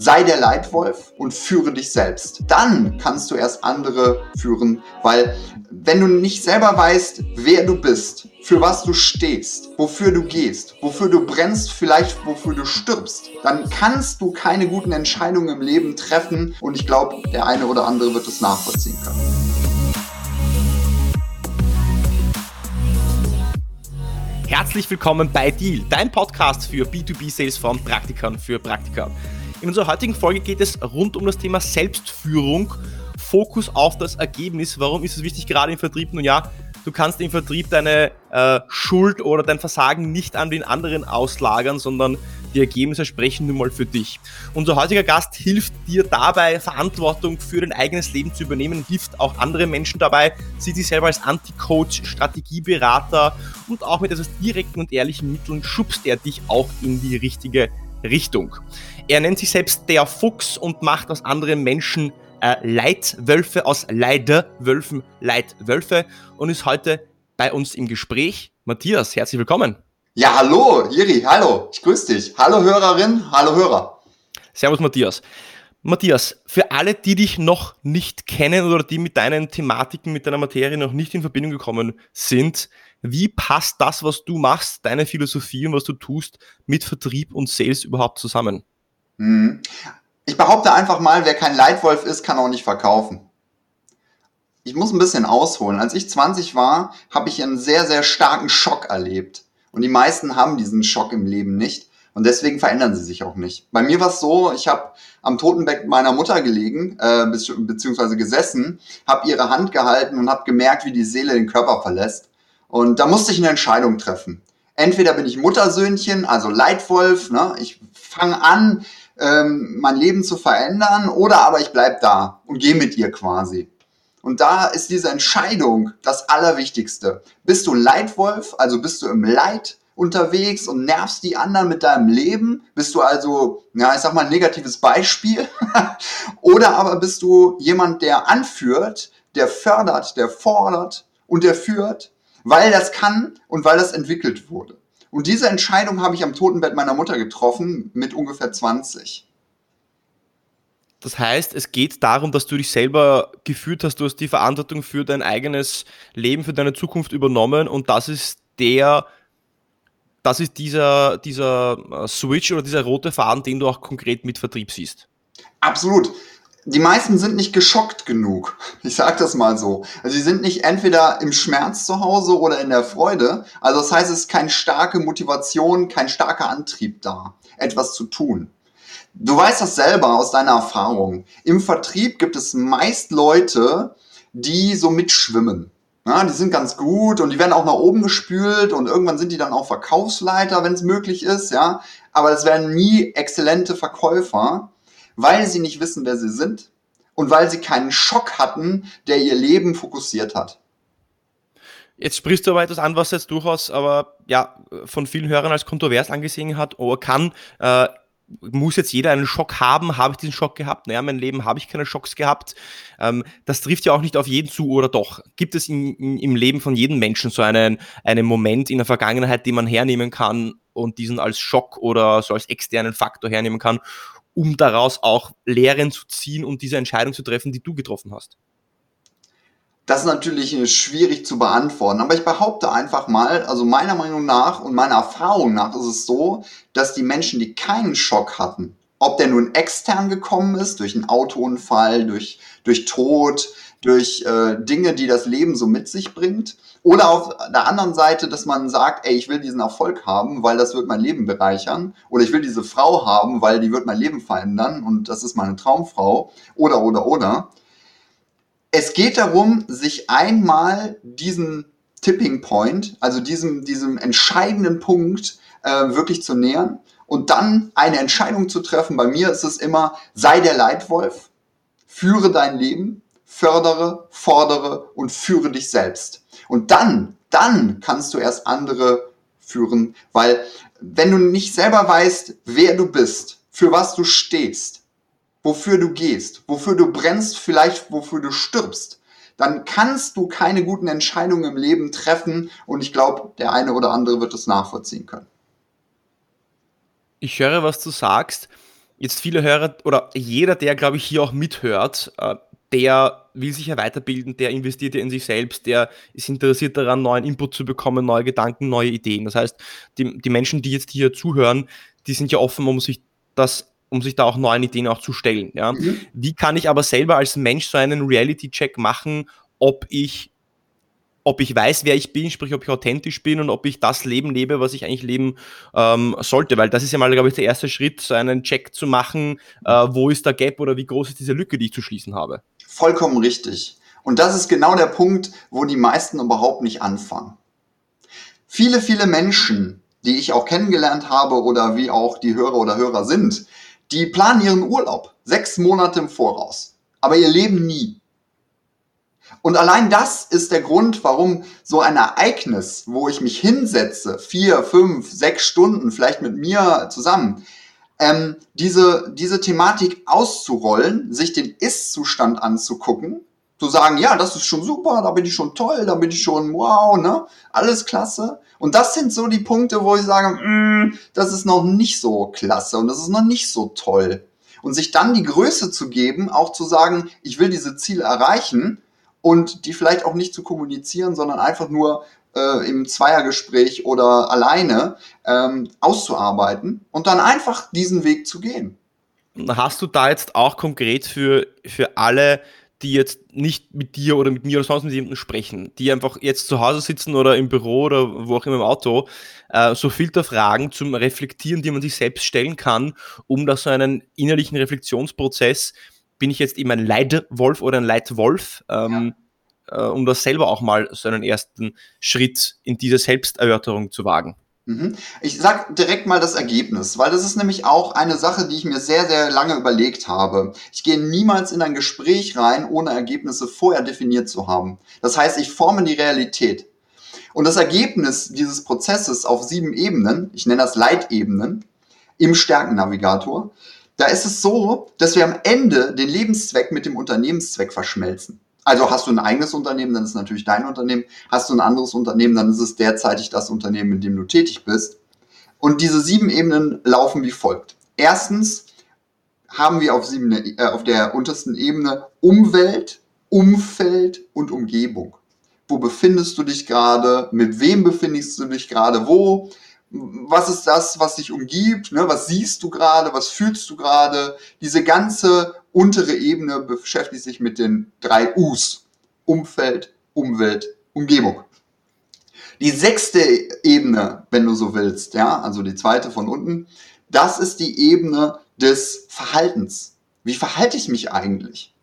sei der Leitwolf und führe dich selbst. Dann kannst du erst andere führen, weil wenn du nicht selber weißt, wer du bist, für was du stehst, wofür du gehst, wofür du brennst, vielleicht wofür du stirbst, dann kannst du keine guten Entscheidungen im Leben treffen und ich glaube, der eine oder andere wird es nachvollziehen können. Herzlich willkommen bei Deal, dein Podcast für B2B-Sales von Praktikern für Praktika. In unserer heutigen Folge geht es rund um das Thema Selbstführung, Fokus auf das Ergebnis. Warum ist es wichtig, gerade im Vertrieb? Nun ja, du kannst im Vertrieb deine äh, Schuld oder dein Versagen nicht an den anderen auslagern, sondern die Ergebnisse sprechen nun mal für dich. Unser heutiger Gast hilft dir dabei, Verantwortung für dein eigenes Leben zu übernehmen, hilft auch andere Menschen dabei, sieht sich selber als Anti-Coach, Strategieberater und auch mit etwas direkten und ehrlichen Mitteln schubst er dich auch in die richtige Richtung. Er nennt sich selbst der Fuchs und macht aus anderen Menschen äh, Leitwölfe, aus Leiderwölfen Leitwölfe und ist heute bei uns im Gespräch. Matthias, herzlich willkommen. Ja, hallo, Iri, hallo, ich grüße dich. Hallo Hörerin, hallo Hörer. Servus Matthias. Matthias, für alle, die dich noch nicht kennen oder die mit deinen Thematiken, mit deiner Materie noch nicht in Verbindung gekommen sind, wie passt das, was du machst, deine Philosophie und was du tust, mit Vertrieb und Sales überhaupt zusammen? Hm. Ich behaupte einfach mal, wer kein Leitwolf ist, kann auch nicht verkaufen. Ich muss ein bisschen ausholen. Als ich 20 war, habe ich einen sehr, sehr starken Schock erlebt. Und die meisten haben diesen Schock im Leben nicht. Und deswegen verändern sie sich auch nicht. Bei mir war es so, ich habe am Totenbett meiner Mutter gelegen, äh, beziehungsweise gesessen, habe ihre Hand gehalten und habe gemerkt, wie die Seele den Körper verlässt. Und da musste ich eine Entscheidung treffen. Entweder bin ich Muttersöhnchen, also Leitwolf, ne? ich fange an, ähm, mein Leben zu verändern, oder aber ich bleib da und gehe mit ihr quasi. Und da ist diese Entscheidung das Allerwichtigste. Bist du Leitwolf, also bist du im Leid unterwegs und nervst die anderen mit deinem Leben? Bist du also, ja, ich sag mal, ein negatives Beispiel? Oder aber bist du jemand, der anführt, der fördert, der fordert und der führt, weil das kann und weil das entwickelt wurde. Und diese Entscheidung habe ich am Totenbett meiner Mutter getroffen mit ungefähr 20. Das heißt, es geht darum, dass du dich selber gefühlt hast, du hast die Verantwortung für dein eigenes Leben, für deine Zukunft übernommen und das ist der, das ist dieser, dieser äh, Switch oder dieser rote Faden, den du auch konkret mit Vertrieb siehst. Absolut. Die meisten sind nicht geschockt genug. Ich sage das mal so. Also sie sind nicht entweder im Schmerz zu Hause oder in der Freude. Also das heißt, es ist keine starke Motivation, kein starker Antrieb da, etwas zu tun. Du weißt das selber aus deiner Erfahrung. Im Vertrieb gibt es meist Leute, die so mitschwimmen. Ja, die sind ganz gut und die werden auch nach oben gespült und irgendwann sind die dann auch Verkaufsleiter, wenn es möglich ist, ja. Aber es werden nie exzellente Verkäufer, weil sie nicht wissen, wer sie sind und weil sie keinen Schock hatten, der ihr Leben fokussiert hat. Jetzt sprichst du aber etwas an, was jetzt durchaus aber ja von vielen Hörern als kontrovers angesehen hat oder kann. Äh, muss jetzt jeder einen Schock haben? Habe ich diesen Schock gehabt? Naja, mein Leben habe ich keine Schocks gehabt. Ähm, das trifft ja auch nicht auf jeden zu oder doch. Gibt es in, in, im Leben von jedem Menschen so einen, einen Moment in der Vergangenheit, den man hernehmen kann und diesen als Schock oder so als externen Faktor hernehmen kann, um daraus auch Lehren zu ziehen und diese Entscheidung zu treffen, die du getroffen hast? Das ist natürlich äh, schwierig zu beantworten, aber ich behaupte einfach mal, also meiner Meinung nach und meiner Erfahrung nach ist es so, dass die Menschen, die keinen Schock hatten, ob der nun extern gekommen ist, durch einen Autounfall, durch, durch Tod, durch äh, Dinge, die das Leben so mit sich bringt, oder auf der anderen Seite, dass man sagt, ey, ich will diesen Erfolg haben, weil das wird mein Leben bereichern, oder ich will diese Frau haben, weil die wird mein Leben verändern und das ist meine Traumfrau, oder, oder, oder. Es geht darum, sich einmal diesen Tipping Point, also diesem, diesem entscheidenden Punkt äh, wirklich zu nähern und dann eine Entscheidung zu treffen. Bei mir ist es immer, sei der Leitwolf, führe dein Leben, fördere, fordere und führe dich selbst. Und dann, dann kannst du erst andere führen, weil wenn du nicht selber weißt, wer du bist, für was du stehst, wofür du gehst, wofür du brennst, vielleicht wofür du stirbst, dann kannst du keine guten Entscheidungen im Leben treffen und ich glaube, der eine oder andere wird es nachvollziehen können. Ich höre, was du sagst. jetzt viele Hörer oder jeder, der, glaube ich, hier auch mithört, äh, der will sich ja weiterbilden, der investiert ja in sich selbst, der ist interessiert daran, neuen Input zu bekommen, neue Gedanken, neue Ideen. Das heißt, die, die Menschen, die jetzt hier zuhören, die sind ja offen, um sich das um sich da auch neuen Ideen auch zu stellen. Ja? Mhm. Wie kann ich aber selber als Mensch so einen Reality-Check machen, ob ich ob ich weiß, wer ich bin, sprich, ob ich authentisch bin und ob ich das Leben lebe, was ich eigentlich leben ähm, sollte. Weil das ist ja mal, glaube ich, der erste Schritt, so einen Check zu machen, äh, wo ist der Gap oder wie groß ist diese Lücke, die ich zu schließen habe. Vollkommen richtig. Und das ist genau der Punkt, wo die meisten überhaupt nicht anfangen. Viele, viele Menschen, die ich auch kennengelernt habe oder wie auch die Hörer oder Hörer sind, die planen ihren Urlaub sechs Monate im Voraus, aber ihr Leben nie. Und allein das ist der Grund, warum so ein Ereignis, wo ich mich hinsetze, vier, fünf, sechs Stunden, vielleicht mit mir zusammen, ähm, diese, diese Thematik auszurollen, sich den Ist-Zustand anzugucken, zu sagen, ja, das ist schon super, da bin ich schon toll, da bin ich schon wow, ne, alles klasse. Und das sind so die Punkte, wo ich sage, mm, das ist noch nicht so klasse und das ist noch nicht so toll. Und sich dann die Größe zu geben, auch zu sagen, ich will diese Ziele erreichen, und die vielleicht auch nicht zu kommunizieren, sondern einfach nur äh, im Zweiergespräch oder alleine ähm, auszuarbeiten und dann einfach diesen Weg zu gehen. Hast du da jetzt auch konkret für, für alle, die jetzt nicht mit dir oder mit mir oder sonst mit jemandem sprechen, die einfach jetzt zu Hause sitzen oder im Büro oder wo auch immer im Auto, äh, so Filterfragen zum Reflektieren, die man sich selbst stellen kann, um da so einen innerlichen Reflexionsprozess bin ich jetzt eben ein Leitwolf oder ein Leitwolf, ähm, ja. Äh, um das selber auch mal so einen ersten Schritt in diese Selbsterörterung zu wagen. Mhm. Ich sag direkt mal das Ergebnis, weil das ist nämlich auch eine Sache, die ich mir sehr, sehr lange überlegt habe. Ich gehe niemals in ein Gespräch rein, ohne Ergebnisse vorher definiert zu haben. Das heißt, ich forme die Realität. Und das Ergebnis dieses Prozesses auf sieben Ebenen, ich nenne das Leitebenen, im Stärkennavigator, da ist es so, dass wir am Ende den Lebenszweck mit dem Unternehmenszweck verschmelzen. Also hast du ein eigenes Unternehmen, dann ist es natürlich dein Unternehmen. Hast du ein anderes Unternehmen, dann ist es derzeitig das Unternehmen, in dem du tätig bist. Und diese sieben Ebenen laufen wie folgt. Erstens haben wir auf, sieben, äh, auf der untersten Ebene Umwelt, Umfeld und Umgebung. Wo befindest du dich gerade? Mit wem befindest du dich gerade? Wo? was ist das, was dich umgibt, ne? was siehst du gerade, was fühlst du gerade. Diese ganze untere Ebene beschäftigt sich mit den drei U's. Umfeld, Umwelt, Umgebung. Die sechste Ebene, wenn du so willst, ja, also die zweite von unten, das ist die Ebene des Verhaltens. Wie verhalte ich mich eigentlich?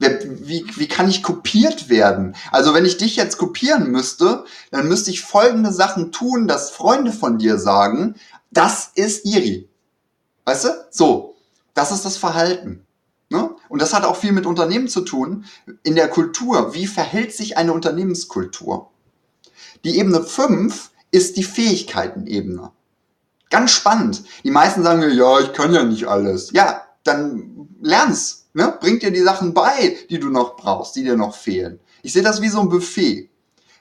wie, wie kann ich kopiert werden? Also wenn ich dich jetzt kopieren müsste, dann müsste ich folgende Sachen tun, dass Freunde von dir sagen, das ist Iri. Weißt du? So, das ist das Verhalten. Ne? Und das hat auch viel mit Unternehmen zu tun. In der Kultur, wie verhält sich eine Unternehmenskultur? Die Ebene 5 ist die Fähigkeitenebene. Ganz spannend. Die meisten sagen mir, ja, ich kann ja nicht alles. Ja, dann lern's ne, bringt dir die Sachen bei, die du noch brauchst, die dir noch fehlen. Ich sehe das wie so ein Buffet.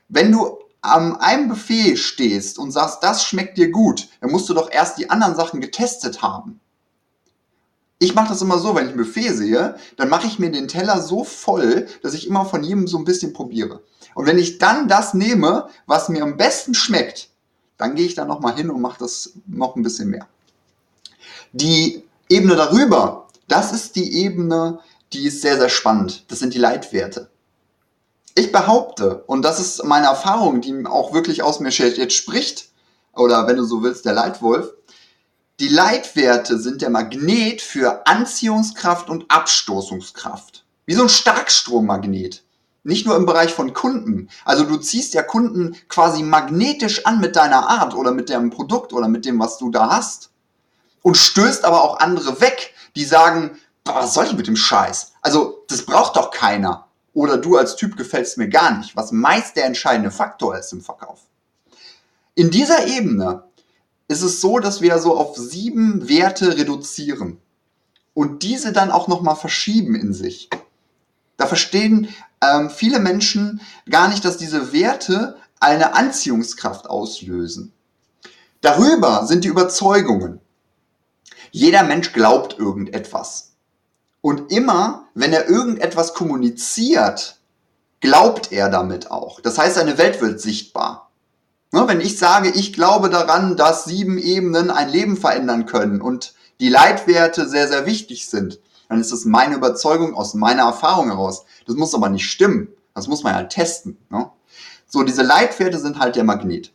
Wenn du an einem Buffet stehst und sagst, das schmeckt dir gut, dann musst du doch erst die anderen Sachen getestet haben. Ich mache das immer so, wenn ich ein Buffet sehe, dann mache ich mir den Teller so voll, dass ich immer von jedem so ein bisschen probiere. Und wenn ich dann das nehme, was mir am besten schmeckt, dann gehe ich da nochmal hin und mache das noch ein bisschen mehr. Die Ebene darüber das ist die Ebene, die ist sehr, sehr spannend. Das sind die Leitwerte. Ich behaupte, und das ist meine Erfahrung, die auch wirklich aus mir jetzt spricht, oder wenn du so willst, der Leitwolf, die Leitwerte sind der Magnet für Anziehungskraft und Abstoßungskraft. Wie so ein Starkstrommagnet. Nicht nur im Bereich von Kunden. Also du ziehst ja Kunden quasi magnetisch an mit deiner Art oder mit deinem Produkt oder mit dem, was du da hast. Und stößt aber auch andere weg, die sagen, was soll ich mit dem Scheiß? Also, das braucht doch keiner. Oder du als Typ gefällst mir gar nicht, was meist der entscheidende Faktor ist im Verkauf. In dieser Ebene ist es so, dass wir so auf sieben Werte reduzieren und diese dann auch nochmal verschieben in sich. Da verstehen ähm, viele Menschen gar nicht, dass diese Werte eine Anziehungskraft auslösen. Darüber sind die Überzeugungen. Jeder Mensch glaubt irgendetwas. Und immer, wenn er irgendetwas kommuniziert, glaubt er damit auch. Das heißt, seine Welt wird sichtbar. Ne, wenn ich sage, ich glaube daran, dass sieben Ebenen ein Leben verändern können und die Leitwerte sehr, sehr wichtig sind, dann ist das meine Überzeugung aus meiner Erfahrung heraus. Das muss aber nicht stimmen. Das muss man halt testen. Ne? So, diese Leitwerte sind halt der Magnet.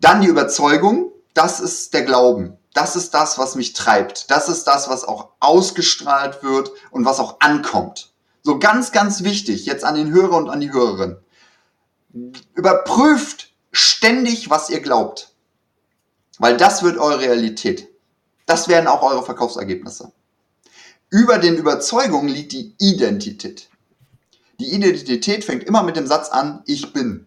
Dann die Überzeugung, das ist der Glauben. Das ist das, was mich treibt. Das ist das, was auch ausgestrahlt wird und was auch ankommt. So ganz, ganz wichtig, jetzt an den Hörer und an die Hörerin. Überprüft ständig, was ihr glaubt. Weil das wird eure Realität. Das werden auch eure Verkaufsergebnisse. Über den Überzeugungen liegt die Identität. Die Identität fängt immer mit dem Satz an, ich bin.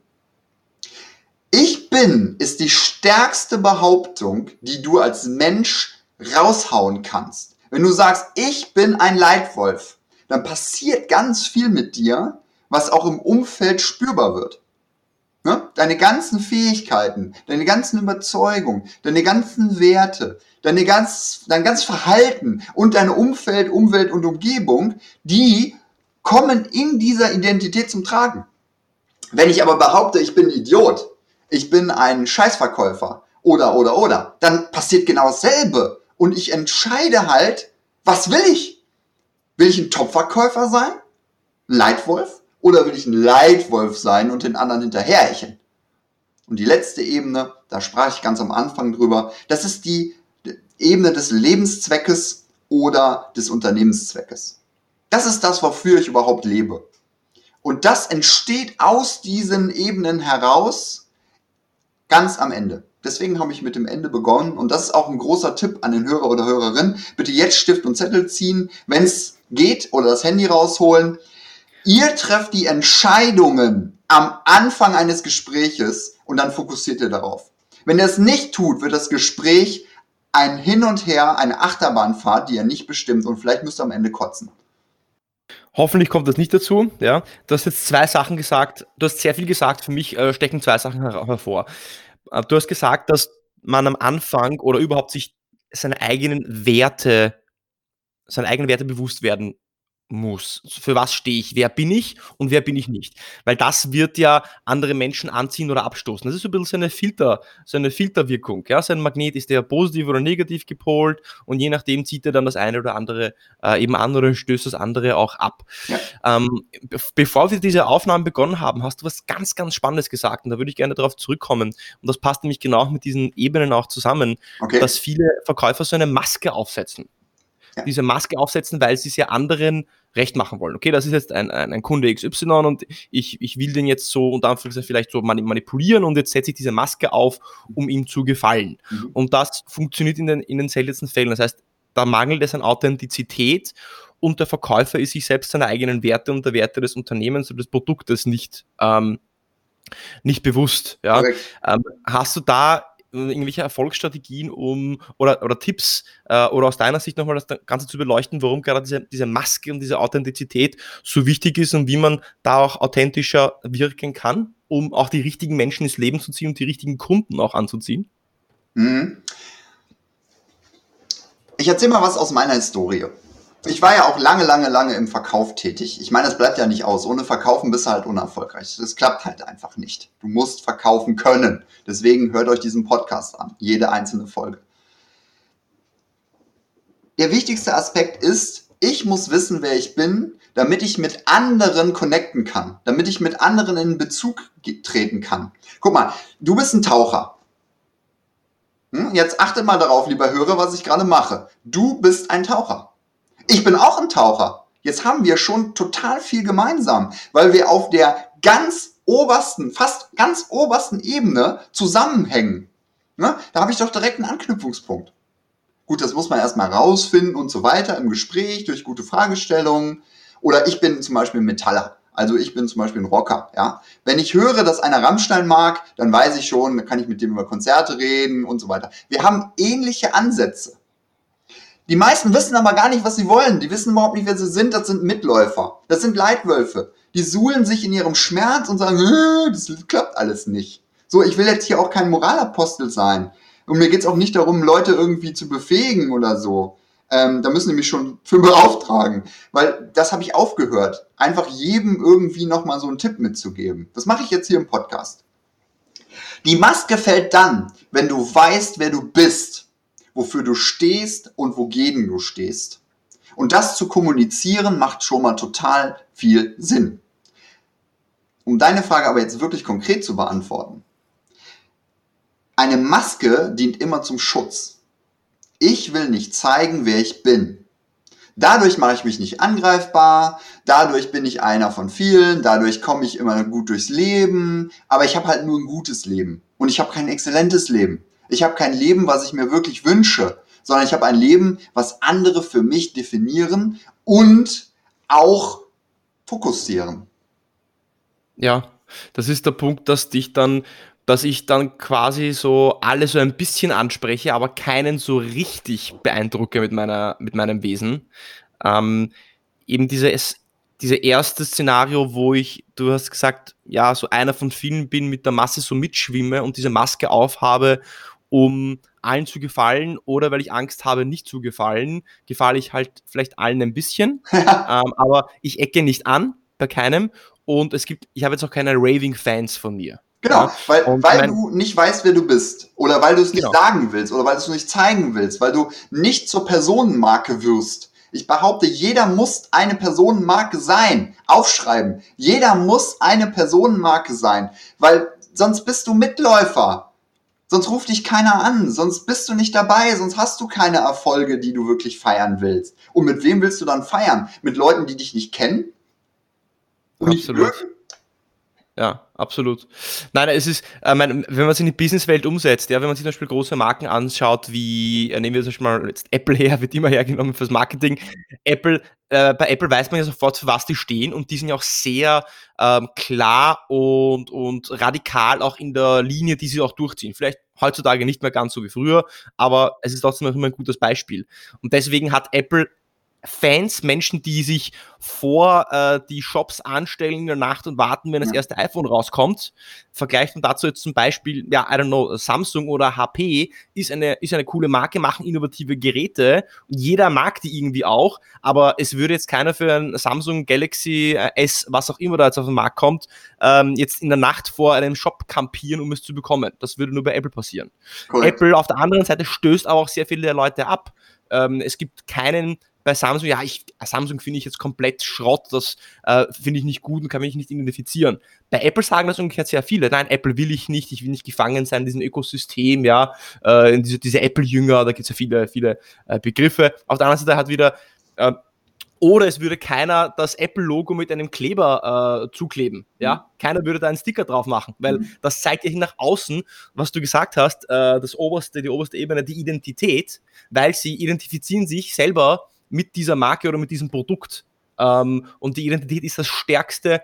Ich bin ist die stärkste Behauptung, die du als Mensch raushauen kannst. Wenn du sagst, ich bin ein Leitwolf, dann passiert ganz viel mit dir, was auch im Umfeld spürbar wird. Ne? Deine ganzen Fähigkeiten, deine ganzen Überzeugungen, deine ganzen Werte, deine ganz, dein ganzes Verhalten und deine Umfeld, Umwelt und Umgebung, die kommen in dieser Identität zum Tragen. Wenn ich aber behaupte, ich bin ein Idiot, ich bin ein Scheißverkäufer oder, oder, oder, dann passiert genau dasselbe. Und ich entscheide halt, was will ich? Will ich ein Topverkäufer sein? Ein Leitwolf? Oder will ich ein Leitwolf sein und den anderen hinterherhecheln? Und die letzte Ebene, da sprach ich ganz am Anfang drüber, das ist die Ebene des Lebenszweckes oder des Unternehmenszweckes. Das ist das, wofür ich überhaupt lebe. Und das entsteht aus diesen Ebenen heraus ganz am Ende. Deswegen habe ich mit dem Ende begonnen und das ist auch ein großer Tipp an den Hörer oder Hörerin. Bitte jetzt Stift und Zettel ziehen, wenn es geht oder das Handy rausholen. Ihr trefft die Entscheidungen am Anfang eines Gespräches und dann fokussiert ihr darauf. Wenn ihr es nicht tut, wird das Gespräch ein Hin und Her, eine Achterbahnfahrt, die ihr nicht bestimmt und vielleicht müsst ihr am Ende kotzen. Hoffentlich kommt das nicht dazu. Ja, du hast jetzt zwei Sachen gesagt. Du hast sehr viel gesagt. Für mich äh, stecken zwei Sachen her hervor. Äh, du hast gesagt, dass man am Anfang oder überhaupt sich seine eigenen Werte, seine eigenen Werte bewusst werden muss. Für was stehe ich? Wer bin ich und wer bin ich nicht? Weil das wird ja andere Menschen anziehen oder abstoßen. Das ist so ein bisschen so eine Filter, so eine Filterwirkung. Ja, sein Magnet ist der positiv oder negativ gepolt und je nachdem zieht er dann das eine oder andere äh, eben an oder stößt das andere auch ab. Ja. Ähm, bevor wir diese Aufnahmen begonnen haben, hast du was ganz, ganz Spannendes gesagt und da würde ich gerne darauf zurückkommen. Und das passt nämlich genau mit diesen Ebenen auch zusammen, okay. dass viele Verkäufer so eine Maske aufsetzen ja. diese Maske aufsetzen, weil sie es ja anderen recht machen wollen. Okay, das ist jetzt ein, ein, ein Kunde XY und ich, ich will den jetzt so unter Anführungszeichen vielleicht so manipulieren und jetzt setze ich diese Maske auf, um ihm zu gefallen. Mhm. Und das funktioniert in den, in den seltensten Fällen. Das heißt, da mangelt es an Authentizität und der Verkäufer ist sich selbst seiner eigenen Werte und der Werte des Unternehmens oder des Produktes nicht, ähm, nicht bewusst. Ja? Ähm, hast du da irgendwelche Erfolgsstrategien um oder, oder Tipps äh, oder aus deiner Sicht nochmal das Ganze zu beleuchten, warum gerade diese, diese Maske und diese Authentizität so wichtig ist und wie man da auch authentischer wirken kann, um auch die richtigen Menschen ins Leben zu ziehen und die richtigen Kunden auch anzuziehen? Mhm. Ich erzähle mal was aus meiner Historie ich war ja auch lange, lange, lange im Verkauf tätig. Ich meine, das bleibt ja nicht aus. Ohne Verkaufen bist du halt unerfolgreich. Das klappt halt einfach nicht. Du musst verkaufen können. Deswegen hört euch diesen Podcast an. Jede einzelne Folge. Der wichtigste Aspekt ist, ich muss wissen, wer ich bin, damit ich mit anderen connecten kann. Damit ich mit anderen in Bezug treten kann. Guck mal, du bist ein Taucher. Hm? Jetzt achtet mal darauf, lieber Hörer, was ich gerade mache. Du bist ein Taucher. Ich bin auch ein Taucher. Jetzt haben wir schon total viel gemeinsam, weil wir auf der ganz obersten, fast ganz obersten Ebene zusammenhängen. Ne? Da habe ich doch direkt einen Anknüpfungspunkt. Gut, das muss man erstmal rausfinden und so weiter im Gespräch, durch gute Fragestellungen. Oder ich bin zum Beispiel Metaller. Also ich bin zum Beispiel ein Rocker, ja. Wenn ich höre, dass einer Rammstein mag, dann weiß ich schon, dann kann ich mit dem über Konzerte reden und so weiter. Wir haben ähnliche Ansätze. Die meisten wissen aber gar nicht, was sie wollen. Die wissen überhaupt nicht, wer sie sind. Das sind Mitläufer. Das sind Leitwölfe. Die suhlen sich in ihrem Schmerz und sagen, das klappt alles nicht. So, ich will jetzt hier auch kein Moralapostel sein. Und mir geht es auch nicht darum, Leute irgendwie zu befähigen oder so. Ähm, da müssen die mich schon für beauftragen. Weil das habe ich aufgehört, einfach jedem irgendwie nochmal so einen Tipp mitzugeben. Das mache ich jetzt hier im Podcast. Die Maske fällt dann, wenn du weißt, wer du bist, wofür du stehst und wogegen du stehst. Und das zu kommunizieren macht schon mal total viel Sinn. Um deine Frage aber jetzt wirklich konkret zu beantworten. Eine Maske dient immer zum Schutz. Ich will nicht zeigen, wer ich bin. Dadurch mache ich mich nicht angreifbar, dadurch bin ich einer von vielen, dadurch komme ich immer gut durchs Leben, aber ich habe halt nur ein gutes Leben und ich habe kein exzellentes Leben. Ich habe kein Leben, was ich mir wirklich wünsche, sondern ich habe ein Leben, was andere für mich definieren und auch fokussieren. Ja, das ist der Punkt, dass dich dann, dass ich dann quasi so alle so ein bisschen anspreche, aber keinen so richtig beeindrucke mit meiner, mit meinem Wesen. Ähm, eben dieses, diese erste Szenario, wo ich, du hast gesagt, ja, so einer von vielen bin, mit der Masse so mitschwimme und diese Maske aufhabe, um allen zu gefallen oder weil ich Angst habe, nicht zu gefallen, gefalle ich halt vielleicht allen ein bisschen. ähm, aber ich ecke nicht an bei keinem und es gibt, ich habe jetzt auch keine Raving-Fans von mir. Genau, ja? weil, weil mein, du nicht weißt, wer du bist. Oder weil du es nicht genau. sagen willst. Oder weil du es nicht zeigen willst. Weil du nicht zur Personenmarke wirst. Ich behaupte, jeder muss eine Personenmarke sein. Aufschreiben. Jeder muss eine Personenmarke sein. Weil sonst bist du Mitläufer. Sonst ruft dich keiner an, sonst bist du nicht dabei, sonst hast du keine Erfolge, die du wirklich feiern willst. Und mit wem willst du dann feiern? Mit Leuten, die dich nicht kennen? Absolut. Ja, absolut. Nein, es ist, äh, mein, wenn man es in die Businesswelt umsetzt, ja, wenn man sich zum Beispiel große Marken anschaut, wie, äh, nehmen wir zum Beispiel mal jetzt Apple her, wird immer hergenommen fürs Marketing. Apple, äh, bei Apple weiß man ja sofort, für was die stehen und die sind ja auch sehr ähm, klar und, und radikal auch in der Linie, die sie auch durchziehen. Vielleicht heutzutage nicht mehr ganz so wie früher, aber es ist trotzdem noch immer ein gutes Beispiel. Und deswegen hat Apple Fans, Menschen, die sich vor äh, die Shops anstellen in der Nacht und warten, wenn das erste iPhone rauskommt. Vergleicht man dazu jetzt zum Beispiel, ja, I don't know, Samsung oder HP ist eine, ist eine coole Marke, machen innovative Geräte. Jeder mag die irgendwie auch, aber es würde jetzt keiner für ein Samsung Galaxy äh, S, was auch immer da jetzt auf den Markt kommt, ähm, jetzt in der Nacht vor einem Shop kampieren, um es zu bekommen. Das würde nur bei Apple passieren. Cool. Apple auf der anderen Seite stößt aber auch sehr viele Leute ab. Ähm, es gibt keinen bei Samsung, ja, ich, Samsung finde ich jetzt komplett Schrott, das äh, finde ich nicht gut und kann mich nicht identifizieren. Bei Apple sagen das umgekehrt sehr viele. Nein, Apple will ich nicht, ich will nicht gefangen sein in diesem Ökosystem, ja, äh, diese, diese Apple-Jünger, da gibt es ja viele, viele äh, Begriffe. Auf der anderen Seite hat wieder, äh, oder es würde keiner das Apple-Logo mit einem Kleber äh, zukleben. Ja? Mhm. Keiner würde da einen Sticker drauf machen, weil mhm. das zeigt ja nach außen, was du gesagt hast, äh, das oberste, die oberste Ebene, die Identität, weil sie identifizieren sich selber mit dieser Marke oder mit diesem Produkt. Ähm, und die Identität ist das stärkste,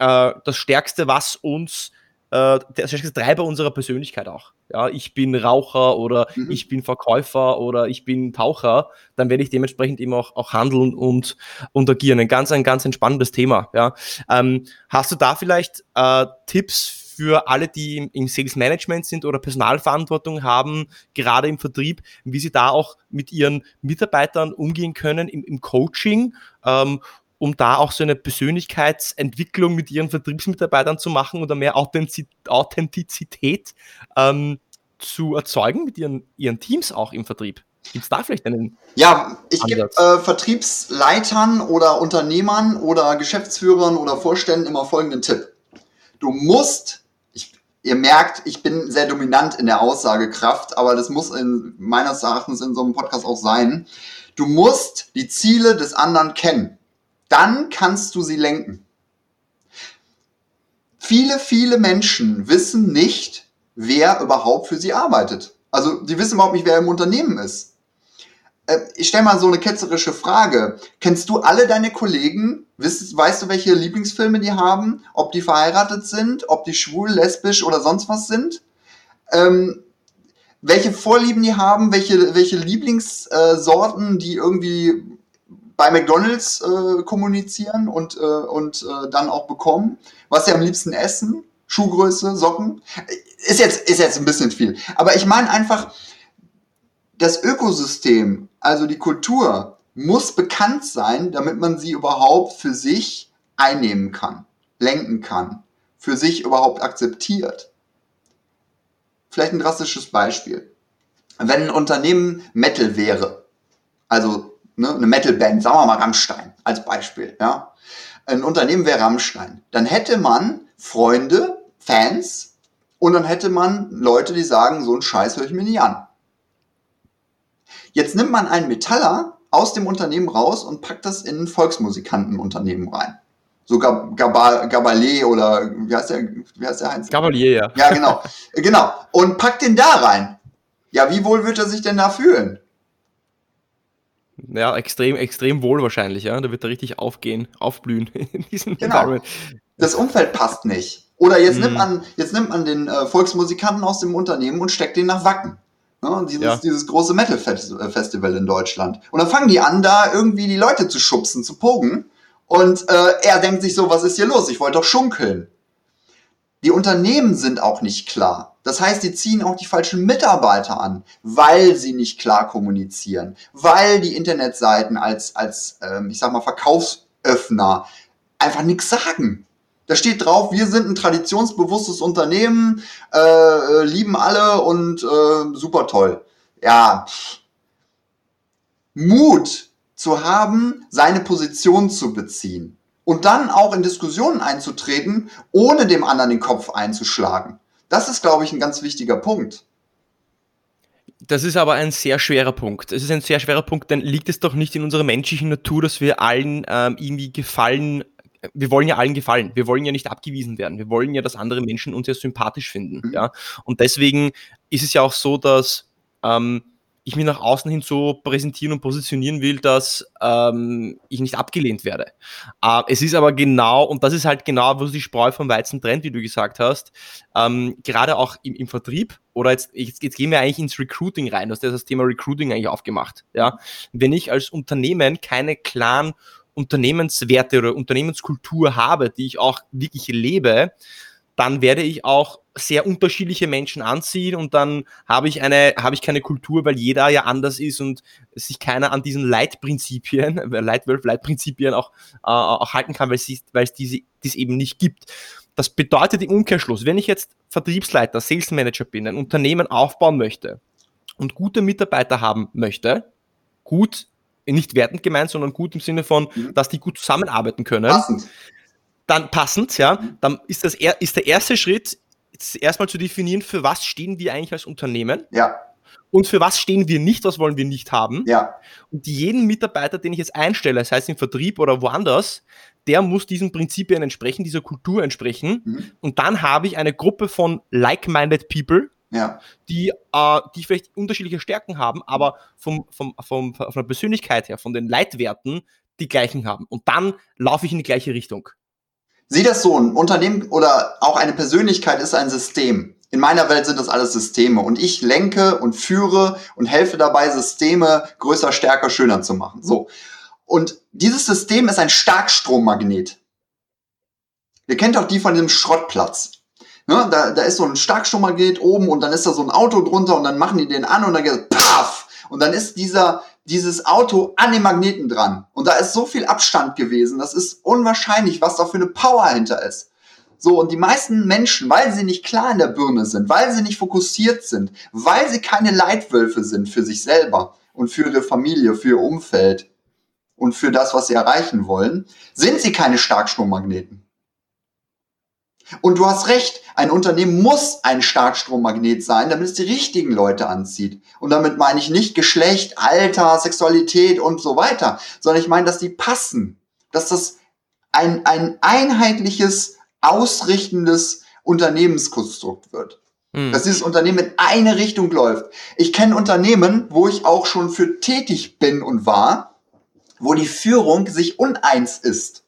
äh, das stärkste, was uns, äh, der stärkste Treiber unserer Persönlichkeit auch. Ja, ich bin Raucher oder mhm. ich bin Verkäufer oder ich bin Taucher, dann werde ich dementsprechend eben auch, auch handeln und, und agieren. Ein ganz, ein ganz entspannendes Thema. Ja. Ähm, hast du da vielleicht äh, Tipps für alle, die im, Sales Management sind oder Personalverantwortung haben, gerade im Vertrieb, wie sie da auch mit ihren Mitarbeitern umgehen können im, im Coaching, ähm, um da auch so eine Persönlichkeitsentwicklung mit ihren Vertriebsmitarbeitern zu machen oder mehr Authentizität ähm, zu erzeugen mit ihren, ihren Teams auch im Vertrieb. Gibt es da vielleicht einen? Ja, ich gebe äh, Vertriebsleitern oder Unternehmern oder Geschäftsführern oder Vorständen immer folgenden Tipp. Du musst ihr merkt, ich bin sehr dominant in der Aussagekraft, aber das muss in, meines Erachtens in so einem Podcast auch sein. Du musst die Ziele des anderen kennen. Dann kannst du sie lenken. Viele, viele Menschen wissen nicht, wer überhaupt für sie arbeitet. Also die wissen überhaupt nicht, wer im Unternehmen ist. Äh, ich stelle mal so eine ketzerische Frage. Kennst du alle deine Kollegen? Weißt, weißt du, welche Lieblingsfilme die haben? Ob die verheiratet sind? Ob die schwul, lesbisch oder sonst was sind? Ähm, welche Vorlieben die haben? Welche, welche Lieblingssorten äh, die irgendwie bei McDonalds äh, kommunizieren und, äh, und äh, dann auch bekommen? Was sie am liebsten essen? Schuhgröße, Socken? ist jetzt, ist jetzt ein bisschen viel. Aber ich meine einfach, das Ökosystem, also die Kultur, muss bekannt sein, damit man sie überhaupt für sich einnehmen kann, lenken kann, für sich überhaupt akzeptiert. Vielleicht ein drastisches Beispiel. Wenn ein Unternehmen Metal wäre, also ne, eine Metalband, sagen wir mal Rammstein als Beispiel, ja, ein Unternehmen wäre Rammstein, dann hätte man Freunde, Fans und dann hätte man Leute, die sagen, so einen Scheiß höre ich mir nicht an. Jetzt nimmt man einen Metaller aus dem Unternehmen raus und packt das in ein Volksmusikantenunternehmen rein. So Gab Gabalé oder wie heißt der, wie heißt der Heinz? Gabalier, ja. Ja, genau. genau. Und packt den da rein. Ja, wie wohl wird er sich denn da fühlen? Ja, extrem, extrem wohl wahrscheinlich, ja. Da wird er richtig aufgehen, aufblühen in diesem genau. Das Umfeld passt nicht. Oder jetzt, mm. nimmt man, jetzt nimmt man den äh, Volksmusikanten aus dem Unternehmen und steckt den nach Wacken. Ne, dieses, ja. dieses große Metal-Festival in Deutschland. Und dann fangen die an, da irgendwie die Leute zu schubsen, zu pogen. Und äh, er denkt sich so, was ist hier los? Ich wollte doch schunkeln. Die Unternehmen sind auch nicht klar. Das heißt, die ziehen auch die falschen Mitarbeiter an, weil sie nicht klar kommunizieren, weil die Internetseiten als, als ähm, ich sag mal, Verkaufsöffner einfach nichts sagen. Da steht drauf, wir sind ein traditionsbewusstes Unternehmen, äh, äh, lieben alle und äh, super toll. Ja, Mut zu haben, seine Position zu beziehen und dann auch in Diskussionen einzutreten, ohne dem anderen den Kopf einzuschlagen. Das ist, glaube ich, ein ganz wichtiger Punkt. Das ist aber ein sehr schwerer Punkt. Es ist ein sehr schwerer Punkt, denn liegt es doch nicht in unserer menschlichen Natur, dass wir allen ähm, irgendwie gefallen wir wollen ja allen gefallen. Wir wollen ja nicht abgewiesen werden. Wir wollen ja, dass andere Menschen uns ja sympathisch finden. Mhm. Ja? Und deswegen ist es ja auch so, dass ähm, ich mich nach außen hin so präsentieren und positionieren will, dass ähm, ich nicht abgelehnt werde. Äh, es ist aber genau, und das ist halt genau, wo die Spreu vom Weizen trennt, wie du gesagt hast, ähm, gerade auch im, im Vertrieb, oder jetzt, jetzt, jetzt, gehen wir eigentlich ins Recruiting rein, du hast das Thema Recruiting eigentlich aufgemacht. Ja? Wenn ich als Unternehmen keine klaren Unternehmenswerte oder Unternehmenskultur habe, die ich auch wirklich lebe, dann werde ich auch sehr unterschiedliche Menschen anziehen und dann habe ich eine, habe ich keine Kultur, weil jeder ja anders ist und sich keiner an diesen Leitprinzipien, Leitwölf, Leitprinzipien auch, äh, auch halten kann, weil es, weil es diese, dies eben nicht gibt. Das bedeutet im Umkehrschluss, wenn ich jetzt Vertriebsleiter, Sales Manager bin, ein Unternehmen aufbauen möchte und gute Mitarbeiter haben möchte, gut nicht wertend gemeint, sondern gut im Sinne von, mhm. dass die gut zusammenarbeiten können. Passend. Dann passend, ja. Dann ist das ist der erste Schritt, erstmal zu definieren, für was stehen wir eigentlich als Unternehmen. Ja. Und für was stehen wir nicht, was wollen wir nicht haben. Ja. Und jeden Mitarbeiter, den ich jetzt einstelle, sei es im Vertrieb oder woanders, der muss diesen Prinzipien entsprechen, dieser Kultur entsprechen. Mhm. Und dann habe ich eine Gruppe von like-minded people, ja. die, äh, die vielleicht unterschiedliche Stärken haben, aber vom, vom, vom, von der Persönlichkeit her, von den Leitwerten, die gleichen haben. Und dann laufe ich in die gleiche Richtung. Sieh das so, ein Unternehmen oder auch eine Persönlichkeit ist ein System. In meiner Welt sind das alles Systeme und ich lenke und führe und helfe dabei, Systeme größer, stärker, schöner zu machen. So. Und dieses System ist ein Starkstrommagnet. Ihr kennt auch die von dem Schrottplatz. Ne, da, da ist so ein Starkstrommagnet oben und dann ist da so ein Auto drunter und dann machen die den an und dann geht paff und dann ist dieser dieses Auto an den Magneten dran und da ist so viel Abstand gewesen, das ist unwahrscheinlich, was da für eine Power hinter ist. So, und die meisten Menschen, weil sie nicht klar in der Birne sind, weil sie nicht fokussiert sind, weil sie keine Leitwölfe sind für sich selber und für ihre Familie, für ihr Umfeld und für das, was sie erreichen wollen, sind sie keine Starkstrommagneten. Und du hast recht, ein Unternehmen muss ein Starkstrommagnet sein, damit es die richtigen Leute anzieht. Und damit meine ich nicht Geschlecht, Alter, Sexualität und so weiter, sondern ich meine, dass die passen. Dass das ein, ein einheitliches, ausrichtendes Unternehmenskonstrukt wird. Mhm. Dass dieses Unternehmen in eine Richtung läuft. Ich kenne Unternehmen, wo ich auch schon für tätig bin und war, wo die Führung sich uneins ist.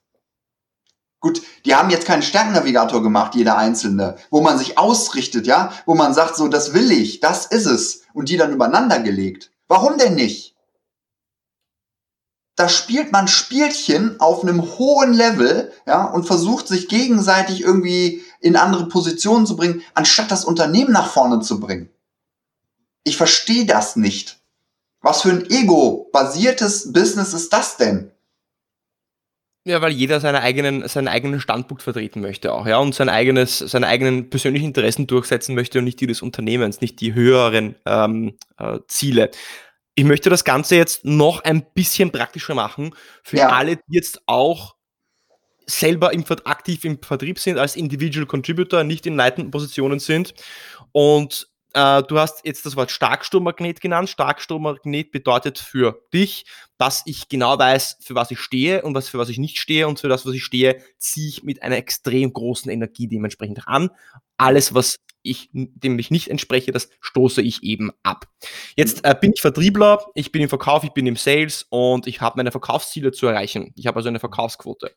Gut, die haben jetzt keinen Sternnavigator gemacht, jeder einzelne, wo man sich ausrichtet, ja, wo man sagt, so, das will ich, das ist es, und die dann übereinander gelegt. Warum denn nicht? Da spielt man Spielchen auf einem hohen Level, ja, und versucht sich gegenseitig irgendwie in andere Positionen zu bringen, anstatt das Unternehmen nach vorne zu bringen. Ich verstehe das nicht. Was für ein ego-basiertes Business ist das denn? Ja, weil jeder seine eigenen, seinen eigenen Standpunkt vertreten möchte auch, ja, und sein eigenes, seine eigenen persönlichen Interessen durchsetzen möchte und nicht die des Unternehmens, nicht die höheren ähm, äh, Ziele. Ich möchte das Ganze jetzt noch ein bisschen praktischer machen für ja. alle, die jetzt auch selber im, aktiv im Vertrieb sind, als Individual Contributor, nicht in leitenden Positionen sind und äh, du hast jetzt das Wort Starkstromagnet genannt. Starkstromagnet bedeutet für dich, dass ich genau weiß, für was ich stehe und was für was ich nicht stehe und für das, was ich stehe, ziehe ich mit einer extrem großen Energie dementsprechend an. Alles, was ich, dem ich nicht entspreche, das stoße ich eben ab. Jetzt äh, bin ich Vertriebler, ich bin im Verkauf, ich bin im Sales und ich habe meine Verkaufsziele zu erreichen. Ich habe also eine Verkaufsquote.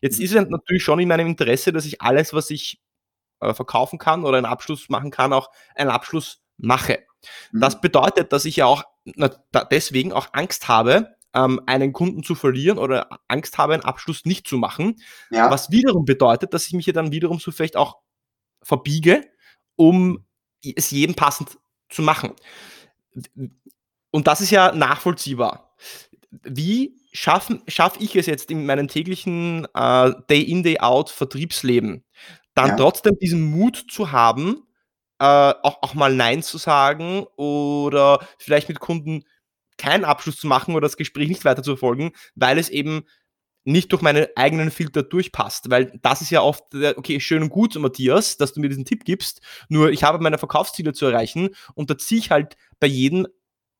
Jetzt ist es natürlich schon in meinem Interesse, dass ich alles, was ich äh, verkaufen kann oder einen Abschluss machen kann, auch einen Abschluss mache. Mhm. Das bedeutet, dass ich ja auch na, deswegen auch Angst habe, ähm, einen Kunden zu verlieren oder Angst habe, einen Abschluss nicht zu machen. Ja. Was wiederum bedeutet, dass ich mich ja dann wiederum so vielleicht auch verbiege, um es jedem passend zu machen. Und das ist ja nachvollziehbar. Wie schaffe schaff ich es jetzt in meinem täglichen äh, Day-in, Day-out Vertriebsleben, dann ja. trotzdem diesen Mut zu haben, äh, auch, auch mal Nein zu sagen oder vielleicht mit Kunden keinen Abschluss zu machen oder das Gespräch nicht weiter zu verfolgen, weil es eben nicht durch meine eigenen Filter durchpasst, weil das ist ja oft, okay, schön und gut, Matthias, dass du mir diesen Tipp gibst, nur ich habe meine Verkaufsziele zu erreichen und da ziehe ich halt bei jedem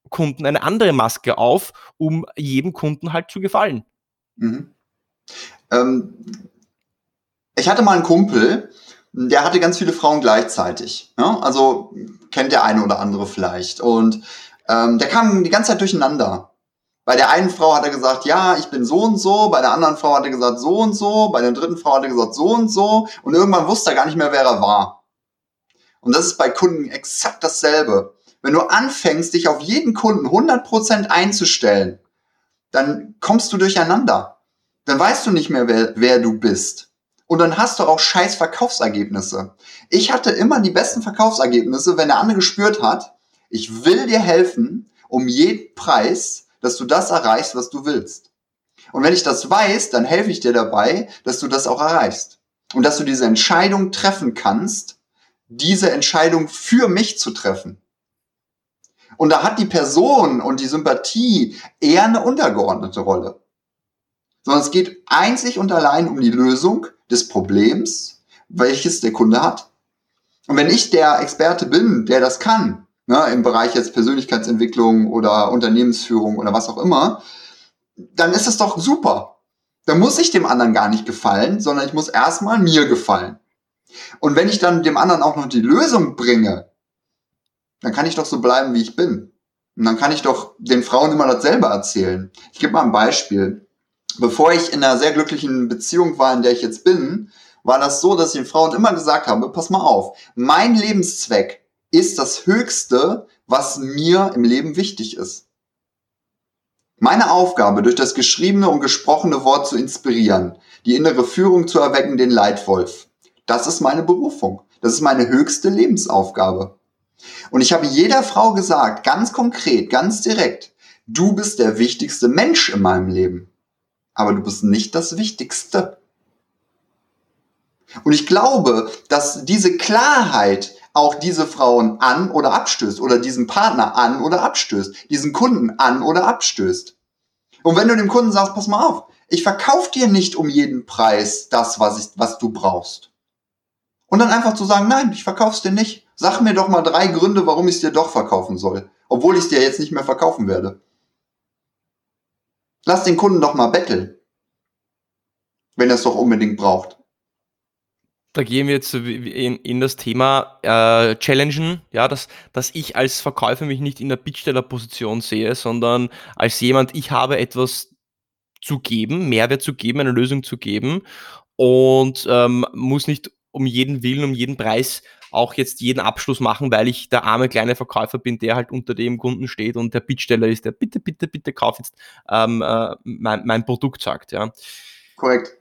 Kunden eine andere Maske auf, um jedem Kunden halt zu gefallen. Mhm. Ähm, ich hatte mal einen Kumpel, der hatte ganz viele Frauen gleichzeitig. Ja? Also kennt der eine oder andere vielleicht. Und ähm, der kam die ganze Zeit durcheinander. Bei der einen Frau hat er gesagt, ja, ich bin so und so, bei der anderen Frau hat er gesagt, so und so, bei der dritten Frau hat er gesagt, so und so. Und irgendwann wusste er gar nicht mehr, wer er war. Und das ist bei Kunden exakt dasselbe. Wenn du anfängst, dich auf jeden Kunden 100% einzustellen, dann kommst du durcheinander. Dann weißt du nicht mehr, wer, wer du bist. Und dann hast du auch scheiß Verkaufsergebnisse. Ich hatte immer die besten Verkaufsergebnisse, wenn der andere gespürt hat, ich will dir helfen, um jeden Preis, dass du das erreichst, was du willst. Und wenn ich das weiß, dann helfe ich dir dabei, dass du das auch erreichst. Und dass du diese Entscheidung treffen kannst, diese Entscheidung für mich zu treffen. Und da hat die Person und die Sympathie eher eine untergeordnete Rolle. Sondern es geht einzig und allein um die Lösung des Problems, welches der Kunde hat. Und wenn ich der Experte bin, der das kann, ne, im Bereich jetzt Persönlichkeitsentwicklung oder Unternehmensführung oder was auch immer, dann ist es doch super. Dann muss ich dem anderen gar nicht gefallen, sondern ich muss erstmal mir gefallen. Und wenn ich dann dem anderen auch noch die Lösung bringe, dann kann ich doch so bleiben, wie ich bin. Und dann kann ich doch den Frauen immer dasselbe erzählen. Ich gebe mal ein Beispiel bevor ich in einer sehr glücklichen Beziehung war, in der ich jetzt bin, war das so, dass ich den Frauen immer gesagt habe, pass mal auf, mein Lebenszweck ist das Höchste, was mir im Leben wichtig ist. Meine Aufgabe, durch das geschriebene und gesprochene Wort zu inspirieren, die innere Führung zu erwecken, den Leitwolf. Das ist meine Berufung. Das ist meine höchste Lebensaufgabe. Und ich habe jeder Frau gesagt, ganz konkret, ganz direkt, du bist der wichtigste Mensch in meinem Leben aber du bist nicht das Wichtigste. Und ich glaube, dass diese Klarheit auch diese Frauen an oder abstößt oder diesen Partner an oder abstößt, diesen Kunden an oder abstößt. Und wenn du dem Kunden sagst, pass mal auf, ich verkaufe dir nicht um jeden Preis das, was, ich, was du brauchst. Und dann einfach zu sagen, nein, ich verkauf's dir nicht. Sag mir doch mal drei Gründe, warum ich es dir doch verkaufen soll, obwohl ich es dir jetzt nicht mehr verkaufen werde. Lass den Kunden doch mal betteln. Wenn er es doch unbedingt braucht. Da gehen wir jetzt in, in das Thema äh, Challengen, ja, dass, dass ich als Verkäufer mich nicht in der Bittstellerposition sehe, sondern als jemand, ich habe etwas zu geben, Mehrwert zu geben, eine Lösung zu geben und ähm, muss nicht um jeden Willen, um jeden Preis auch jetzt jeden Abschluss machen, weil ich der arme kleine Verkäufer bin, der halt unter dem Kunden steht und der Bittsteller ist, der bitte, bitte, bitte kauf jetzt ähm, äh, mein, mein Produkt sagt. Ja. Korrekt.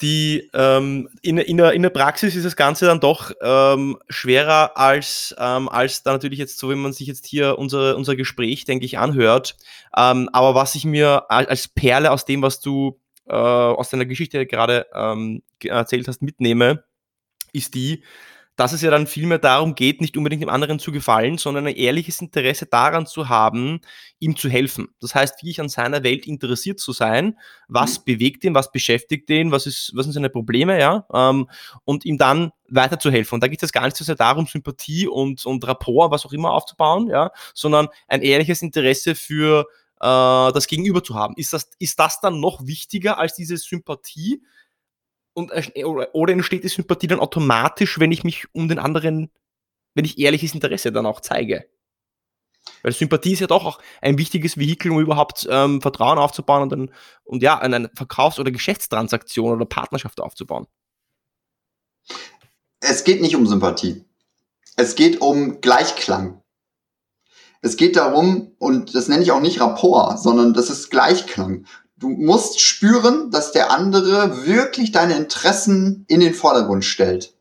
die ähm, in, in, der, in der Praxis ist das Ganze dann doch ähm, schwerer als, ähm, als da natürlich jetzt so, wenn man sich jetzt hier unser, unser Gespräch, denke ich, anhört. Ähm, aber was ich mir als Perle aus dem, was du äh, aus deiner Geschichte gerade ähm, erzählt hast, mitnehme, ist die, dass es ja dann vielmehr darum geht, nicht unbedingt dem anderen zu gefallen, sondern ein ehrliches Interesse daran zu haben, ihm zu helfen. Das heißt, wie ich an seiner Welt interessiert zu sein, was mhm. bewegt ihn, was beschäftigt ihn, was, ist, was sind seine Probleme, ja, ähm, und ihm dann weiterzuhelfen. Und da geht es gar nicht so sehr darum, Sympathie und, und Rapport, was auch immer aufzubauen, ja, sondern ein ehrliches Interesse für äh, das Gegenüber zu haben. Ist das, ist das dann noch wichtiger als diese Sympathie? Und, oder entsteht die Sympathie dann automatisch, wenn ich mich um den anderen, wenn ich ehrliches Interesse dann auch zeige? Weil Sympathie ist ja doch auch ein wichtiges Vehikel, um überhaupt ähm, Vertrauen aufzubauen und, dann, und ja, eine Verkaufs- oder Geschäftstransaktion oder Partnerschaft aufzubauen. Es geht nicht um Sympathie. Es geht um Gleichklang. Es geht darum, und das nenne ich auch nicht Rapport, sondern das ist Gleichklang. Du musst spüren, dass der andere wirklich deine Interessen in den Vordergrund stellt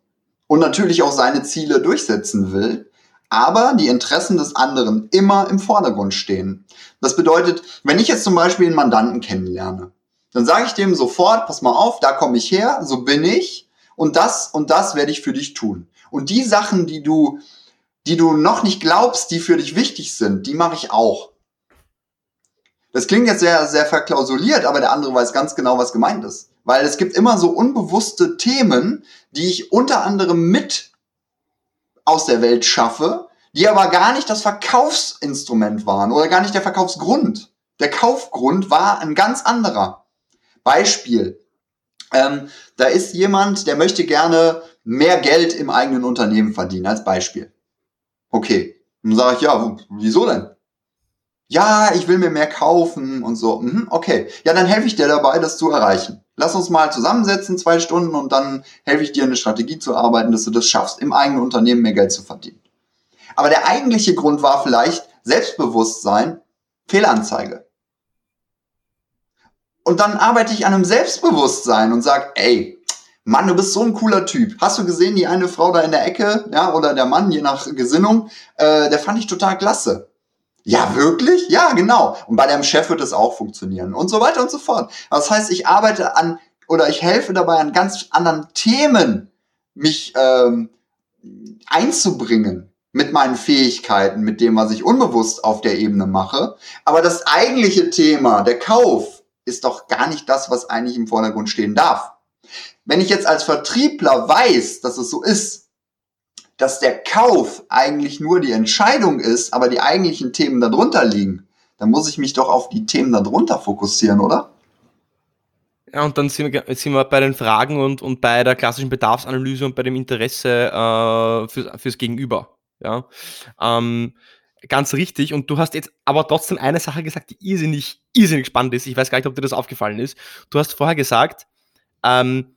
und natürlich auch seine Ziele durchsetzen will, aber die Interessen des anderen immer im Vordergrund stehen. Das bedeutet, wenn ich jetzt zum Beispiel einen Mandanten kennenlerne, dann sage ich dem sofort, pass mal auf, da komme ich her, so bin ich und das und das werde ich für dich tun. Und die Sachen, die du, die du noch nicht glaubst, die für dich wichtig sind, die mache ich auch. Das klingt jetzt sehr, sehr verklausuliert, aber der andere weiß ganz genau, was gemeint ist. Weil es gibt immer so unbewusste Themen, die ich unter anderem mit aus der Welt schaffe, die aber gar nicht das Verkaufsinstrument waren oder gar nicht der Verkaufsgrund. Der Kaufgrund war ein ganz anderer. Beispiel. Ähm, da ist jemand, der möchte gerne mehr Geld im eigenen Unternehmen verdienen, als Beispiel. Okay. Dann sage ich, ja, wieso denn? Ja, ich will mir mehr kaufen und so. Mhm, okay, ja, dann helfe ich dir dabei, das zu erreichen. Lass uns mal zusammensetzen, zwei Stunden, und dann helfe ich dir, eine Strategie zu arbeiten, dass du das schaffst, im eigenen Unternehmen mehr Geld zu verdienen. Aber der eigentliche Grund war vielleicht Selbstbewusstsein, Fehlanzeige. Und dann arbeite ich an einem Selbstbewusstsein und sage, ey, Mann, du bist so ein cooler Typ. Hast du gesehen, die eine Frau da in der Ecke, ja, oder der Mann, je nach Gesinnung, äh, der fand ich total klasse. Ja, wirklich? Ja, genau. Und bei deinem Chef wird es auch funktionieren und so weiter und so fort. Das heißt, ich arbeite an oder ich helfe dabei an ganz anderen Themen, mich ähm, einzubringen mit meinen Fähigkeiten, mit dem, was ich unbewusst auf der Ebene mache. Aber das eigentliche Thema, der Kauf, ist doch gar nicht das, was eigentlich im Vordergrund stehen darf. Wenn ich jetzt als Vertriebler weiß, dass es so ist, dass der Kauf eigentlich nur die Entscheidung ist, aber die eigentlichen Themen darunter liegen, dann muss ich mich doch auf die Themen darunter fokussieren, oder? Ja, und dann sind wir, sind wir bei den Fragen und, und bei der klassischen Bedarfsanalyse und bei dem Interesse äh, für, fürs Gegenüber. Ja. Ähm, ganz richtig. Und du hast jetzt aber trotzdem eine Sache gesagt, die irrsinnig, irrsinnig spannend ist. Ich weiß gar nicht, ob dir das aufgefallen ist. Du hast vorher gesagt, ähm,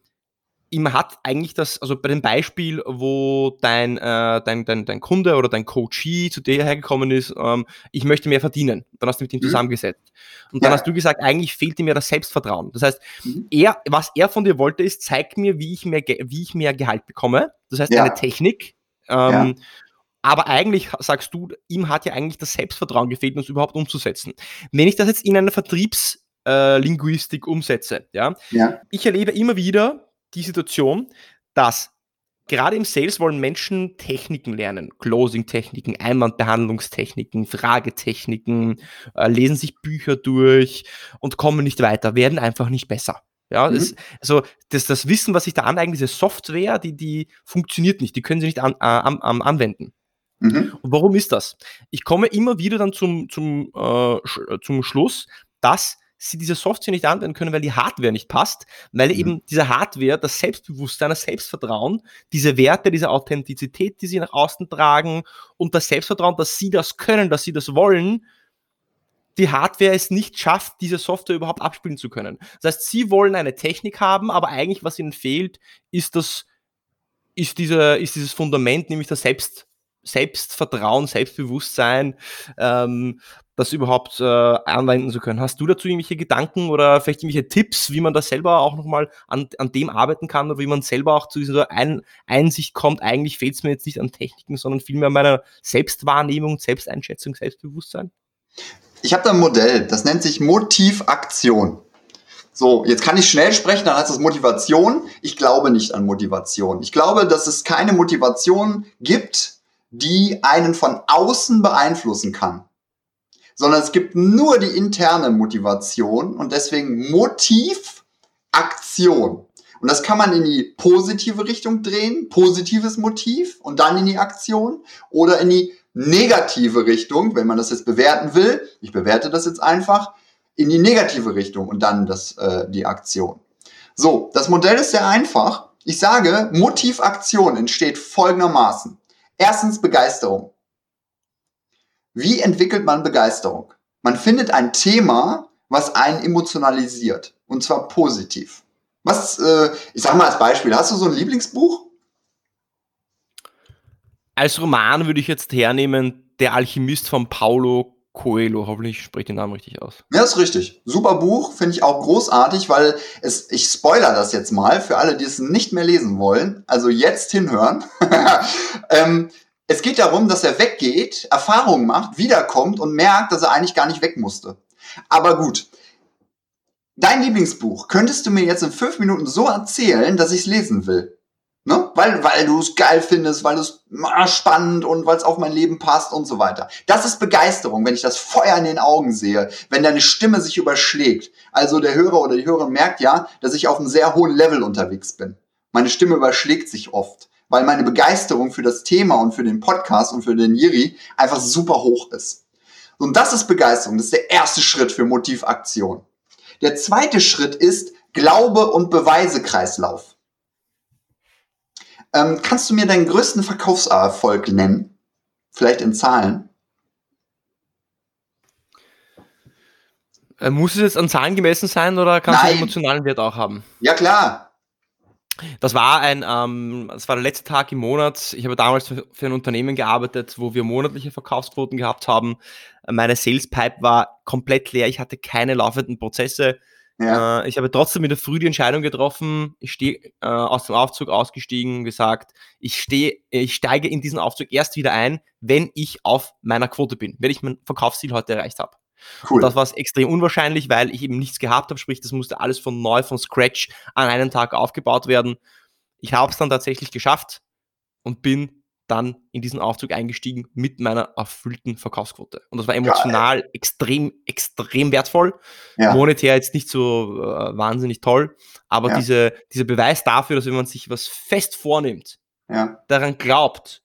ihm hat eigentlich das, also bei dem Beispiel, wo dein, äh, dein, dein, dein Kunde oder dein Coachee zu dir hergekommen ist, ähm, ich möchte mehr verdienen. Dann hast du mit ihm mhm. zusammengesetzt. Und dann ja. hast du gesagt, eigentlich fehlt ihm ja das Selbstvertrauen. Das heißt, mhm. er, was er von dir wollte, ist, zeig mir, wie ich mehr, wie ich mehr Gehalt bekomme. Das heißt, ja. eine Technik. Ähm, ja. Aber eigentlich sagst du, ihm hat ja eigentlich das Selbstvertrauen gefehlt, um es überhaupt umzusetzen. Wenn ich das jetzt in einer Vertriebslinguistik äh, umsetze, ja, ich erlebe immer wieder, die Situation, dass gerade im Sales wollen Menschen Techniken lernen. Closing-Techniken, Einwandbehandlungstechniken, Fragetechniken, äh, lesen sich Bücher durch und kommen nicht weiter, werden einfach nicht besser. Ja, mhm. das, also das, das Wissen, was sich da aneignen, diese Software, die, die funktioniert nicht, die können sie nicht an, äh, an, an, anwenden. Mhm. Und warum ist das? Ich komme immer wieder dann zum, zum, äh, zum Schluss, dass sie diese Software nicht anwenden können, weil die Hardware nicht passt, weil mhm. eben diese Hardware, das Selbstbewusstsein, das Selbstvertrauen, diese Werte, diese Authentizität, die sie nach außen tragen und das Selbstvertrauen, dass sie das können, dass sie das wollen, die Hardware es nicht schafft, diese Software überhaupt abspielen zu können. Das heißt, sie wollen eine Technik haben, aber eigentlich, was ihnen fehlt, ist das, ist diese, ist dieses Fundament, nämlich das Selbst, Selbstvertrauen, Selbstbewusstsein, ähm, das überhaupt äh, anwenden zu können. Hast du dazu irgendwelche Gedanken oder vielleicht irgendwelche Tipps, wie man das selber auch nochmal an, an dem arbeiten kann oder wie man selber auch zu dieser Ein Einsicht kommt, eigentlich fehlt es mir jetzt nicht an Techniken, sondern vielmehr an meiner Selbstwahrnehmung, Selbsteinschätzung, Selbstbewusstsein? Ich habe da ein Modell, das nennt sich Motivaktion. So, jetzt kann ich schnell sprechen, dann heißt das Motivation. Ich glaube nicht an Motivation. Ich glaube, dass es keine Motivation gibt, die einen von außen beeinflussen kann sondern es gibt nur die interne Motivation und deswegen Motiv, Aktion. Und das kann man in die positive Richtung drehen, positives Motiv und dann in die Aktion oder in die negative Richtung, wenn man das jetzt bewerten will. Ich bewerte das jetzt einfach in die negative Richtung und dann das, äh, die Aktion. So, das Modell ist sehr einfach. Ich sage, Motivaktion entsteht folgendermaßen. Erstens Begeisterung. Wie entwickelt man Begeisterung? Man findet ein Thema, was einen emotionalisiert. Und zwar positiv. Was, äh, ich sag mal als Beispiel, hast du so ein Lieblingsbuch? Als Roman würde ich jetzt hernehmen, Der Alchemist von Paulo Coelho. Hoffentlich spricht den Namen richtig aus. Ja, ist richtig. Super Buch, finde ich auch großartig, weil es, ich spoiler das jetzt mal für alle, die es nicht mehr lesen wollen. Also jetzt hinhören. ähm, es geht darum, dass er weggeht, Erfahrungen macht, wiederkommt und merkt, dass er eigentlich gar nicht weg musste. Aber gut. Dein Lieblingsbuch könntest du mir jetzt in fünf Minuten so erzählen, dass ich es lesen will. Ne? Weil, weil du es geil findest, weil es spannend und weil es auf mein Leben passt und so weiter. Das ist Begeisterung, wenn ich das Feuer in den Augen sehe, wenn deine Stimme sich überschlägt. Also der Hörer oder die Hörerin merkt ja, dass ich auf einem sehr hohen Level unterwegs bin. Meine Stimme überschlägt sich oft weil meine Begeisterung für das Thema und für den Podcast und für den Jiri einfach super hoch ist. Und das ist Begeisterung. Das ist der erste Schritt für Motivaktion. Der zweite Schritt ist Glaube und Beweise-Kreislauf. Ähm, kannst du mir deinen größten Verkaufserfolg nennen? Vielleicht in Zahlen? Äh, muss es jetzt an Zahlen gemessen sein oder kann es einen emotionalen Wert auch haben? Ja, klar. Das war ein, ähm, das war der letzte Tag im Monat. Ich habe damals für ein Unternehmen gearbeitet, wo wir monatliche Verkaufsquoten gehabt haben. Meine Sales Pipe war komplett leer. Ich hatte keine laufenden Prozesse. Ja. Äh, ich habe trotzdem in der Früh die Entscheidung getroffen. Ich stehe äh, aus dem Aufzug ausgestiegen, gesagt, ich stehe, ich steige in diesen Aufzug erst wieder ein, wenn ich auf meiner Quote bin, wenn ich mein Verkaufsziel heute erreicht habe. Cool. Und das war extrem unwahrscheinlich, weil ich eben nichts gehabt habe, sprich, das musste alles von neu, von Scratch an einem Tag aufgebaut werden. Ich habe es dann tatsächlich geschafft und bin dann in diesen Aufzug eingestiegen mit meiner erfüllten Verkaufsquote. Und das war emotional Geil. extrem, extrem wertvoll. Ja. Monetär jetzt nicht so äh, wahnsinnig toll, aber ja. diese, dieser Beweis dafür, dass wenn man sich was fest vornimmt, ja. daran glaubt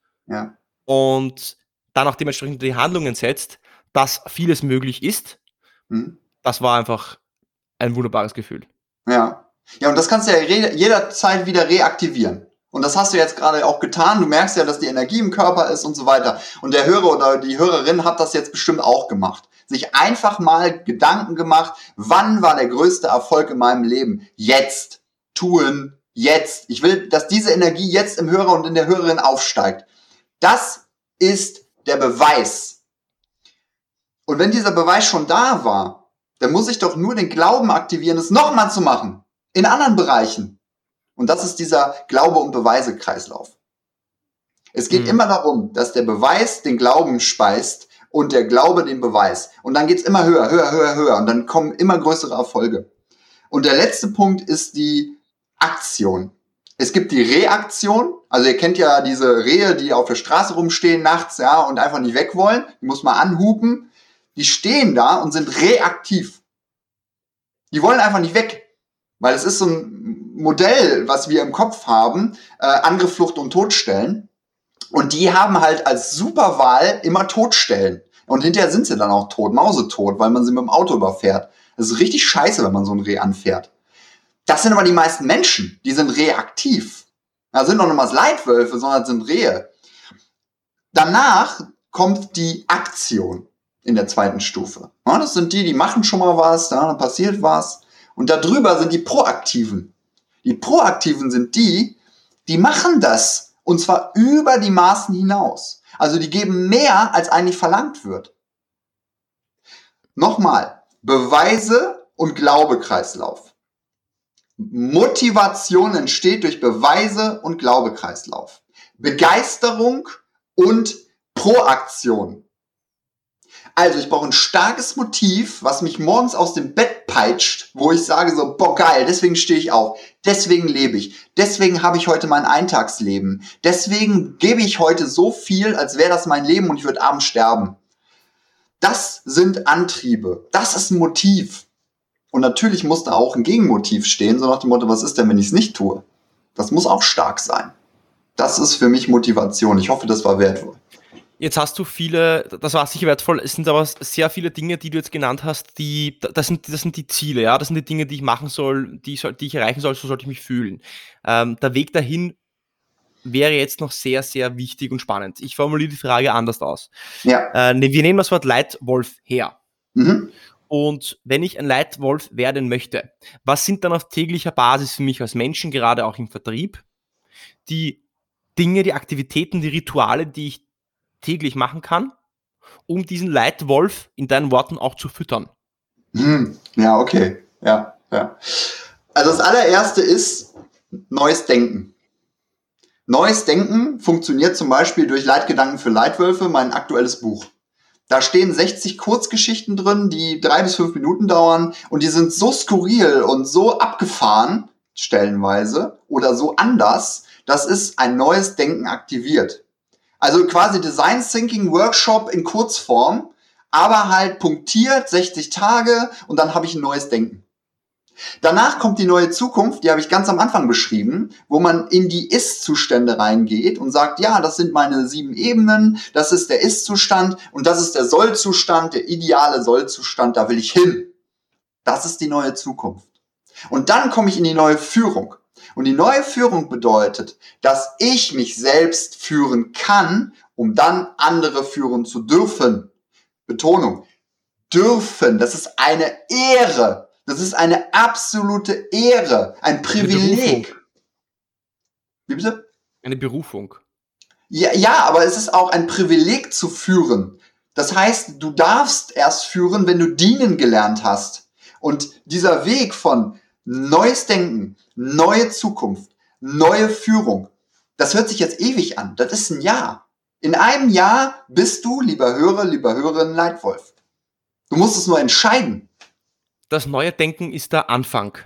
und dann auch dementsprechend die Handlungen setzt, dass vieles möglich ist. Mhm. Das war einfach ein wunderbares Gefühl. Ja. Ja, und das kannst du ja jederzeit wieder reaktivieren. Und das hast du jetzt gerade auch getan. Du merkst ja, dass die Energie im Körper ist und so weiter. Und der Hörer oder die Hörerin hat das jetzt bestimmt auch gemacht. Sich einfach mal Gedanken gemacht, wann war der größte Erfolg in meinem Leben? Jetzt. Tun. Jetzt. Ich will, dass diese Energie jetzt im Hörer und in der Hörerin aufsteigt. Das ist der Beweis und wenn dieser Beweis schon da war, dann muss ich doch nur den Glauben aktivieren, es nochmal zu machen. In anderen Bereichen. Und das ist dieser Glaube- und Beweise-Kreislauf. Es geht mhm. immer darum, dass der Beweis den Glauben speist und der Glaube den Beweis. Und dann geht's immer höher, höher, höher, höher. Und dann kommen immer größere Erfolge. Und der letzte Punkt ist die Aktion. Es gibt die Reaktion. Also ihr kennt ja diese Rehe, die auf der Straße rumstehen nachts, ja, und einfach nicht weg wollen. Die muss man anhupen die stehen da und sind reaktiv. Die wollen einfach nicht weg. Weil es ist so ein Modell, was wir im Kopf haben, äh, Angriff, Flucht und Todstellen. Und die haben halt als Superwahl immer Todstellen. Und hinterher sind sie dann auch tot, mausetot, weil man sie mit dem Auto überfährt. Das ist richtig scheiße, wenn man so ein Reh anfährt. Das sind aber die meisten Menschen, die sind reaktiv. Da sind noch niemals Leitwölfe, sondern sind Rehe. Danach kommt die Aktion in der zweiten Stufe. Das sind die, die machen schon mal was, da ja, passiert was. Und darüber sind die Proaktiven. Die Proaktiven sind die, die machen das. Und zwar über die Maßen hinaus. Also die geben mehr, als eigentlich verlangt wird. Nochmal, Beweise und Glaubekreislauf. Motivation entsteht durch Beweise und Glaubekreislauf. Begeisterung und Proaktion. Also ich brauche ein starkes Motiv, was mich morgens aus dem Bett peitscht, wo ich sage so, boah geil, deswegen stehe ich auf, deswegen lebe ich, deswegen habe ich heute mein Eintagsleben, deswegen gebe ich heute so viel, als wäre das mein Leben und ich würde abends sterben. Das sind Antriebe, das ist ein Motiv. Und natürlich muss da auch ein Gegenmotiv stehen, so nach dem Motto, was ist denn, wenn ich es nicht tue? Das muss auch stark sein. Das ist für mich Motivation. Ich hoffe, das war wertvoll. Jetzt hast du viele, das war sicher wertvoll, es sind aber sehr viele Dinge, die du jetzt genannt hast, die, das sind, das sind die Ziele, ja, das sind die Dinge, die ich machen soll, die, soll, die ich erreichen soll, so sollte ich mich fühlen. Ähm, der Weg dahin wäre jetzt noch sehr, sehr wichtig und spannend. Ich formuliere die Frage anders aus. Ja. Äh, ne, wir nehmen das Wort Leitwolf her. Mhm. Und wenn ich ein Leitwolf werden möchte, was sind dann auf täglicher Basis für mich als Menschen, gerade auch im Vertrieb, die Dinge, die Aktivitäten, die Rituale, die ich täglich machen kann, um diesen Leitwolf in deinen Worten auch zu füttern? Hm, ja, okay. Ja, ja. Also das allererste ist neues Denken. Neues Denken funktioniert zum Beispiel durch Leitgedanken für Leitwölfe, mein aktuelles Buch. Da stehen 60 Kurzgeschichten drin, die drei bis fünf Minuten dauern und die sind so skurril und so abgefahren, stellenweise, oder so anders, dass es ein neues Denken aktiviert. Also quasi Design Thinking Workshop in Kurzform, aber halt punktiert 60 Tage und dann habe ich ein neues Denken. Danach kommt die neue Zukunft, die habe ich ganz am Anfang beschrieben, wo man in die Ist-Zustände reingeht und sagt, ja, das sind meine sieben Ebenen, das ist der Ist-Zustand und das ist der Soll-Zustand, der ideale Soll-Zustand, da will ich hin. Das ist die neue Zukunft. Und dann komme ich in die neue Führung. Und die neue Führung bedeutet, dass ich mich selbst führen kann, um dann andere führen zu dürfen. Betonung. Dürfen. Das ist eine Ehre. Das ist eine absolute Ehre. Ein Privileg. Wie bitte? Eine Berufung. Ja, ja, aber es ist auch ein Privileg zu führen. Das heißt, du darfst erst führen, wenn du dienen gelernt hast. Und dieser Weg von neues Denken, neue Zukunft, neue Führung. Das hört sich jetzt ewig an. Das ist ein Jahr. In einem Jahr bist du, lieber Hörer, lieber Hörerin, Leitwolf. Du musst es nur entscheiden. Das neue Denken ist der Anfang.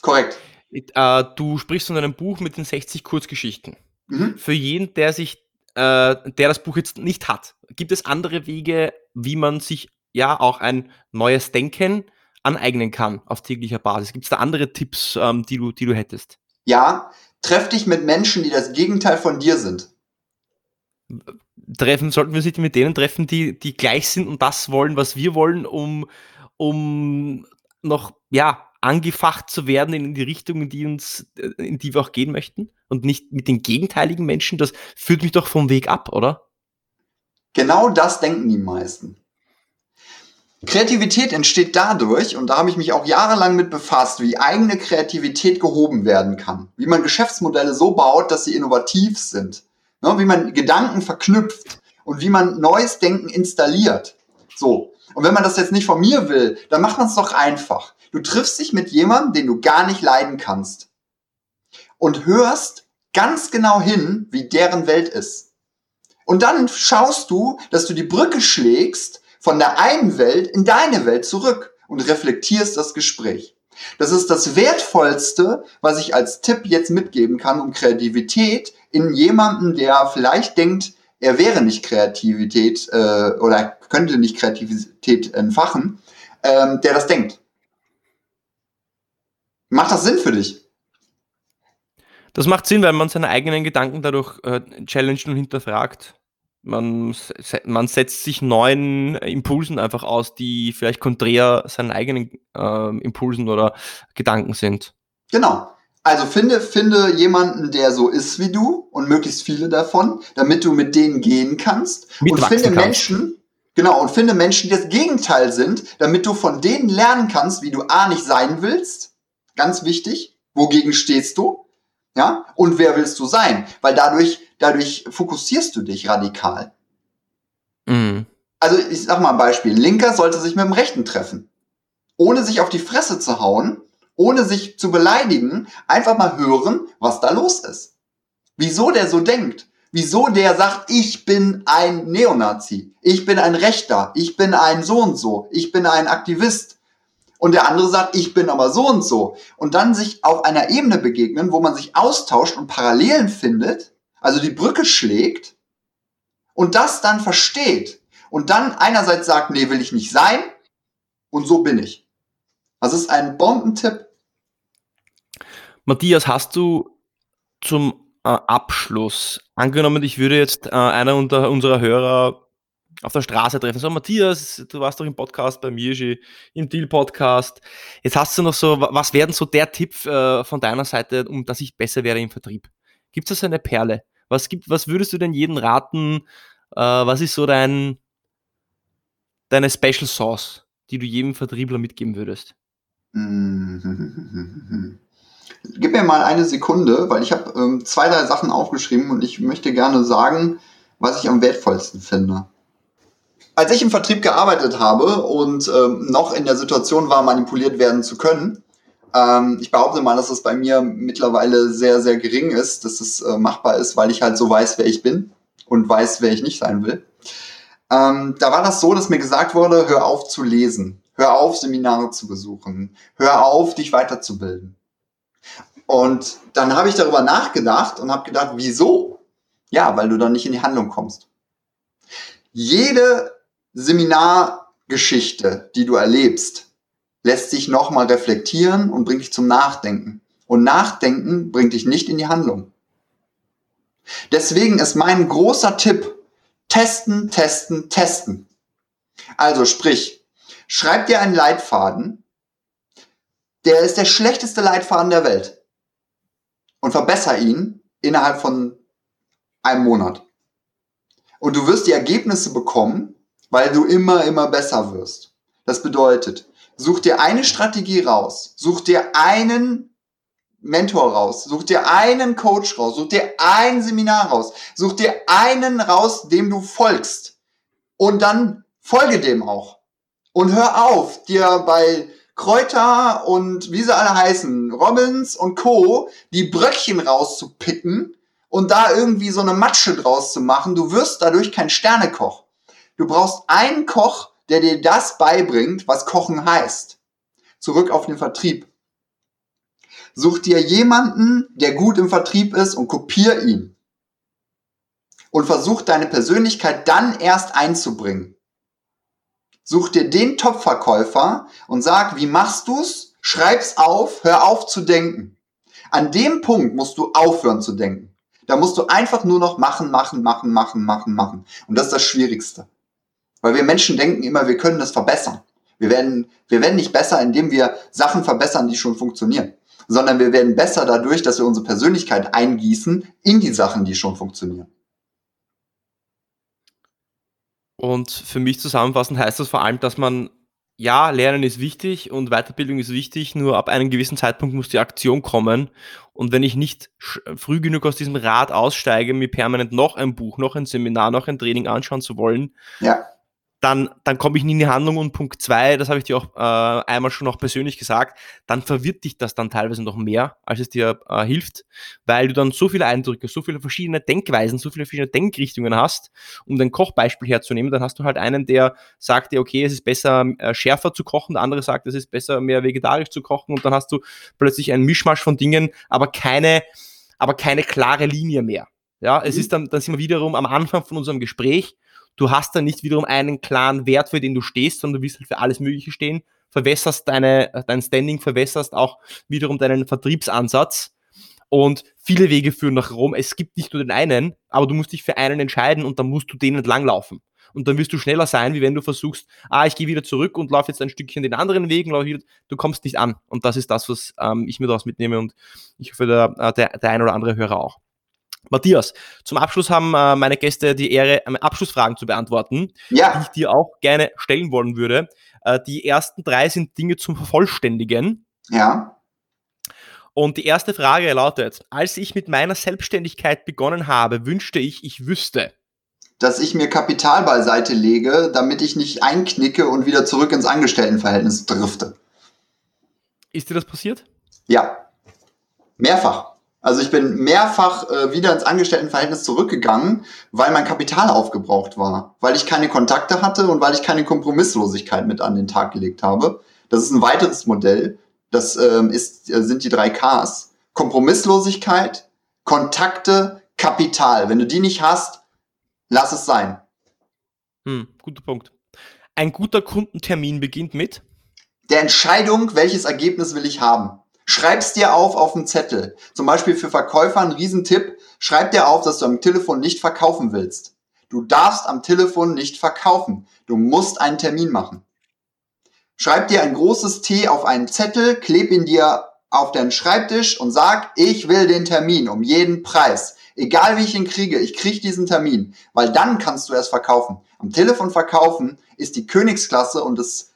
Korrekt. Äh, du sprichst von einem Buch mit den 60 Kurzgeschichten. Mhm. Für jeden, der sich, äh, der das Buch jetzt nicht hat, gibt es andere Wege, wie man sich ja auch ein neues Denken aneignen kann auf täglicher Basis? Gibt es da andere Tipps, ähm, die, du, die du hättest? Ja, treff dich mit Menschen, die das Gegenteil von dir sind. Treffen, sollten wir uns mit denen treffen, die, die gleich sind und das wollen, was wir wollen, um, um noch, ja, angefacht zu werden in die Richtung, in die uns, in die wir auch gehen möchten und nicht mit den gegenteiligen Menschen. Das führt mich doch vom Weg ab, oder? Genau das denken die meisten. Kreativität entsteht dadurch, und da habe ich mich auch jahrelang mit befasst, wie eigene Kreativität gehoben werden kann. Wie man Geschäftsmodelle so baut, dass sie innovativ sind. Ne, wie man Gedanken verknüpft und wie man neues Denken installiert. So. Und wenn man das jetzt nicht von mir will, dann macht man es doch einfach. Du triffst dich mit jemandem, den du gar nicht leiden kannst. Und hörst ganz genau hin, wie deren Welt ist. Und dann schaust du, dass du die Brücke schlägst von der einen Welt in deine Welt zurück und reflektierst das Gespräch. Das ist das Wertvollste, was ich als Tipp jetzt mitgeben kann, um Kreativität in jemanden, der vielleicht denkt, er wäre nicht Kreativität äh, oder könnte nicht Kreativität entfachen, ähm, der das denkt. Macht das Sinn für dich? Das macht Sinn, weil man seine eigenen Gedanken dadurch äh, challenged und hinterfragt man, man setzt sich neuen Impulsen einfach aus, die vielleicht konträr seinen eigenen äh, Impulsen oder Gedanken sind. Genau. Also finde, finde jemanden, der so ist wie du und möglichst viele davon, damit du mit denen gehen kannst. und finde kannst. Menschen, genau, und finde Menschen, die das Gegenteil sind, damit du von denen lernen kannst, wie du A nicht sein willst. Ganz wichtig. Wogegen stehst du? Ja? Und wer willst du sein? Weil dadurch dadurch fokussierst du dich radikal. Mhm. Also ich sag mal ein Beispiel. Linker sollte sich mit dem Rechten treffen. Ohne sich auf die Fresse zu hauen, ohne sich zu beleidigen, einfach mal hören, was da los ist. Wieso der so denkt. Wieso der sagt, ich bin ein Neonazi, ich bin ein Rechter, ich bin ein so und so, ich bin ein Aktivist. Und der andere sagt, ich bin aber so und so. Und dann sich auf einer Ebene begegnen, wo man sich austauscht und Parallelen findet, also die Brücke schlägt und das dann versteht und dann einerseits sagt, nee, will ich nicht sein und so bin ich. Das ist ein Bombentipp. Matthias, hast du zum äh, Abschluss, angenommen, ich würde jetzt äh, einer unter unserer Hörer auf der Straße treffen, so Matthias, du warst doch im Podcast bei mir, im Deal-Podcast. Jetzt hast du noch so, was wäre denn so der Tipp äh, von deiner Seite, um dass ich besser wäre im Vertrieb? Gibt es da so eine Perle? Was, gibt, was würdest du denn jedem raten? Äh, was ist so dein, deine Special Sauce, die du jedem Vertriebler mitgeben würdest? Gib mir mal eine Sekunde, weil ich habe ähm, zwei, drei Sachen aufgeschrieben und ich möchte gerne sagen, was ich am wertvollsten finde. Als ich im Vertrieb gearbeitet habe und ähm, noch in der Situation war, manipuliert werden zu können, ähm, ich behaupte mal, dass es bei mir mittlerweile sehr, sehr gering ist, dass es äh, machbar ist, weil ich halt so weiß, wer ich bin und weiß, wer ich nicht sein will. Ähm, da war das so, dass mir gesagt wurde, hör auf zu lesen, hör auf, Seminare zu besuchen, hör auf, dich weiterzubilden. Und dann habe ich darüber nachgedacht und habe gedacht, wieso? Ja, weil du dann nicht in die Handlung kommst. Jede Seminargeschichte, die du erlebst, lässt sich nochmal reflektieren und bringt dich zum Nachdenken. Und Nachdenken bringt dich nicht in die Handlung. Deswegen ist mein großer Tipp, testen, testen, testen. Also sprich, schreib dir einen Leitfaden, der ist der schlechteste Leitfaden der Welt und verbessere ihn innerhalb von einem Monat. Und du wirst die Ergebnisse bekommen, weil du immer, immer besser wirst. Das bedeutet, such dir eine Strategie raus, such dir einen Mentor raus, such dir einen Coach raus, such dir ein Seminar raus, such dir einen raus, dem du folgst. Und dann folge dem auch. Und hör auf, dir bei Kräuter und wie sie alle heißen, Robbins und Co., die Bröckchen rauszupicken und da irgendwie so eine Matsche draus zu machen. Du wirst dadurch kein Sternekoch. Du brauchst einen Koch, der dir das beibringt, was Kochen heißt. Zurück auf den Vertrieb. Such dir jemanden, der gut im Vertrieb ist und kopier ihn. Und versuch deine Persönlichkeit dann erst einzubringen. Such dir den Top-Verkäufer und sag, wie machst du's? Schreib's auf, hör auf zu denken. An dem Punkt musst du aufhören zu denken. Da musst du einfach nur noch machen, machen, machen, machen, machen, machen. Und das ist das Schwierigste. Weil wir Menschen denken immer, wir können das verbessern. Wir werden, wir werden nicht besser, indem wir Sachen verbessern, die schon funktionieren, sondern wir werden besser dadurch, dass wir unsere Persönlichkeit eingießen in die Sachen, die schon funktionieren. Und für mich zusammenfassend heißt das vor allem, dass man, ja, Lernen ist wichtig und Weiterbildung ist wichtig, nur ab einem gewissen Zeitpunkt muss die Aktion kommen. Und wenn ich nicht früh genug aus diesem Rad aussteige, mir permanent noch ein Buch, noch ein Seminar, noch ein Training anschauen zu wollen, ja dann, dann komme ich nie in die Handlung und Punkt zwei, das habe ich dir auch äh, einmal schon auch persönlich gesagt, dann verwirrt dich das dann teilweise noch mehr, als es dir äh, hilft, weil du dann so viele Eindrücke, so viele verschiedene Denkweisen, so viele verschiedene Denkrichtungen hast, um dein Kochbeispiel herzunehmen, dann hast du halt einen, der sagt dir, okay, es ist besser äh, schärfer zu kochen, der andere sagt, es ist besser mehr vegetarisch zu kochen und dann hast du plötzlich einen Mischmasch von Dingen, aber keine, aber keine klare Linie mehr. Ja, es mhm. ist dann, dann sind wir wiederum am Anfang von unserem Gespräch, du hast dann nicht wiederum einen klaren Wert, für den du stehst, sondern du willst halt für alles Mögliche stehen, verwässerst deine, dein Standing, verwässerst auch wiederum deinen Vertriebsansatz. Und viele Wege führen nach Rom. Es gibt nicht nur den einen, aber du musst dich für einen entscheiden und dann musst du den entlanglaufen. Und dann wirst du schneller sein, wie wenn du versuchst, ah, ich gehe wieder zurück und laufe jetzt ein Stückchen den anderen Weg, wieder, du kommst nicht an. Und das ist das, was ähm, ich mir daraus mitnehme und ich hoffe, der, äh, der, der ein oder andere Hörer auch. Matthias, zum Abschluss haben äh, meine Gäste die Ehre, ähm, Abschlussfragen zu beantworten, ja. die ich dir auch gerne stellen wollen würde. Äh, die ersten drei sind Dinge zum Vervollständigen. Ja. Und die erste Frage lautet, als ich mit meiner Selbstständigkeit begonnen habe, wünschte ich, ich wüsste. dass ich mir Kapital beiseite lege, damit ich nicht einknicke und wieder zurück ins Angestelltenverhältnis drifte. Ist dir das passiert? Ja. Mehrfach. Also ich bin mehrfach äh, wieder ins Angestelltenverhältnis zurückgegangen, weil mein Kapital aufgebraucht war, weil ich keine Kontakte hatte und weil ich keine Kompromisslosigkeit mit an den Tag gelegt habe. Das ist ein weiteres Modell. Das ähm, ist, äh, sind die drei Ks. Kompromisslosigkeit, Kontakte, Kapital. Wenn du die nicht hast, lass es sein. Hm, guter Punkt. Ein guter Kundentermin beginnt mit der Entscheidung, welches Ergebnis will ich haben. Schreib's dir auf auf dem Zettel. Zum Beispiel für Verkäufer ein Riesentipp. Schreib dir auf, dass du am Telefon nicht verkaufen willst. Du darfst am Telefon nicht verkaufen. Du musst einen Termin machen. Schreib dir ein großes T auf einen Zettel, kleb ihn dir auf deinen Schreibtisch und sag, ich will den Termin um jeden Preis. Egal wie ich ihn kriege, ich krieg diesen Termin, weil dann kannst du erst verkaufen. Am Telefon verkaufen ist die Königsklasse und es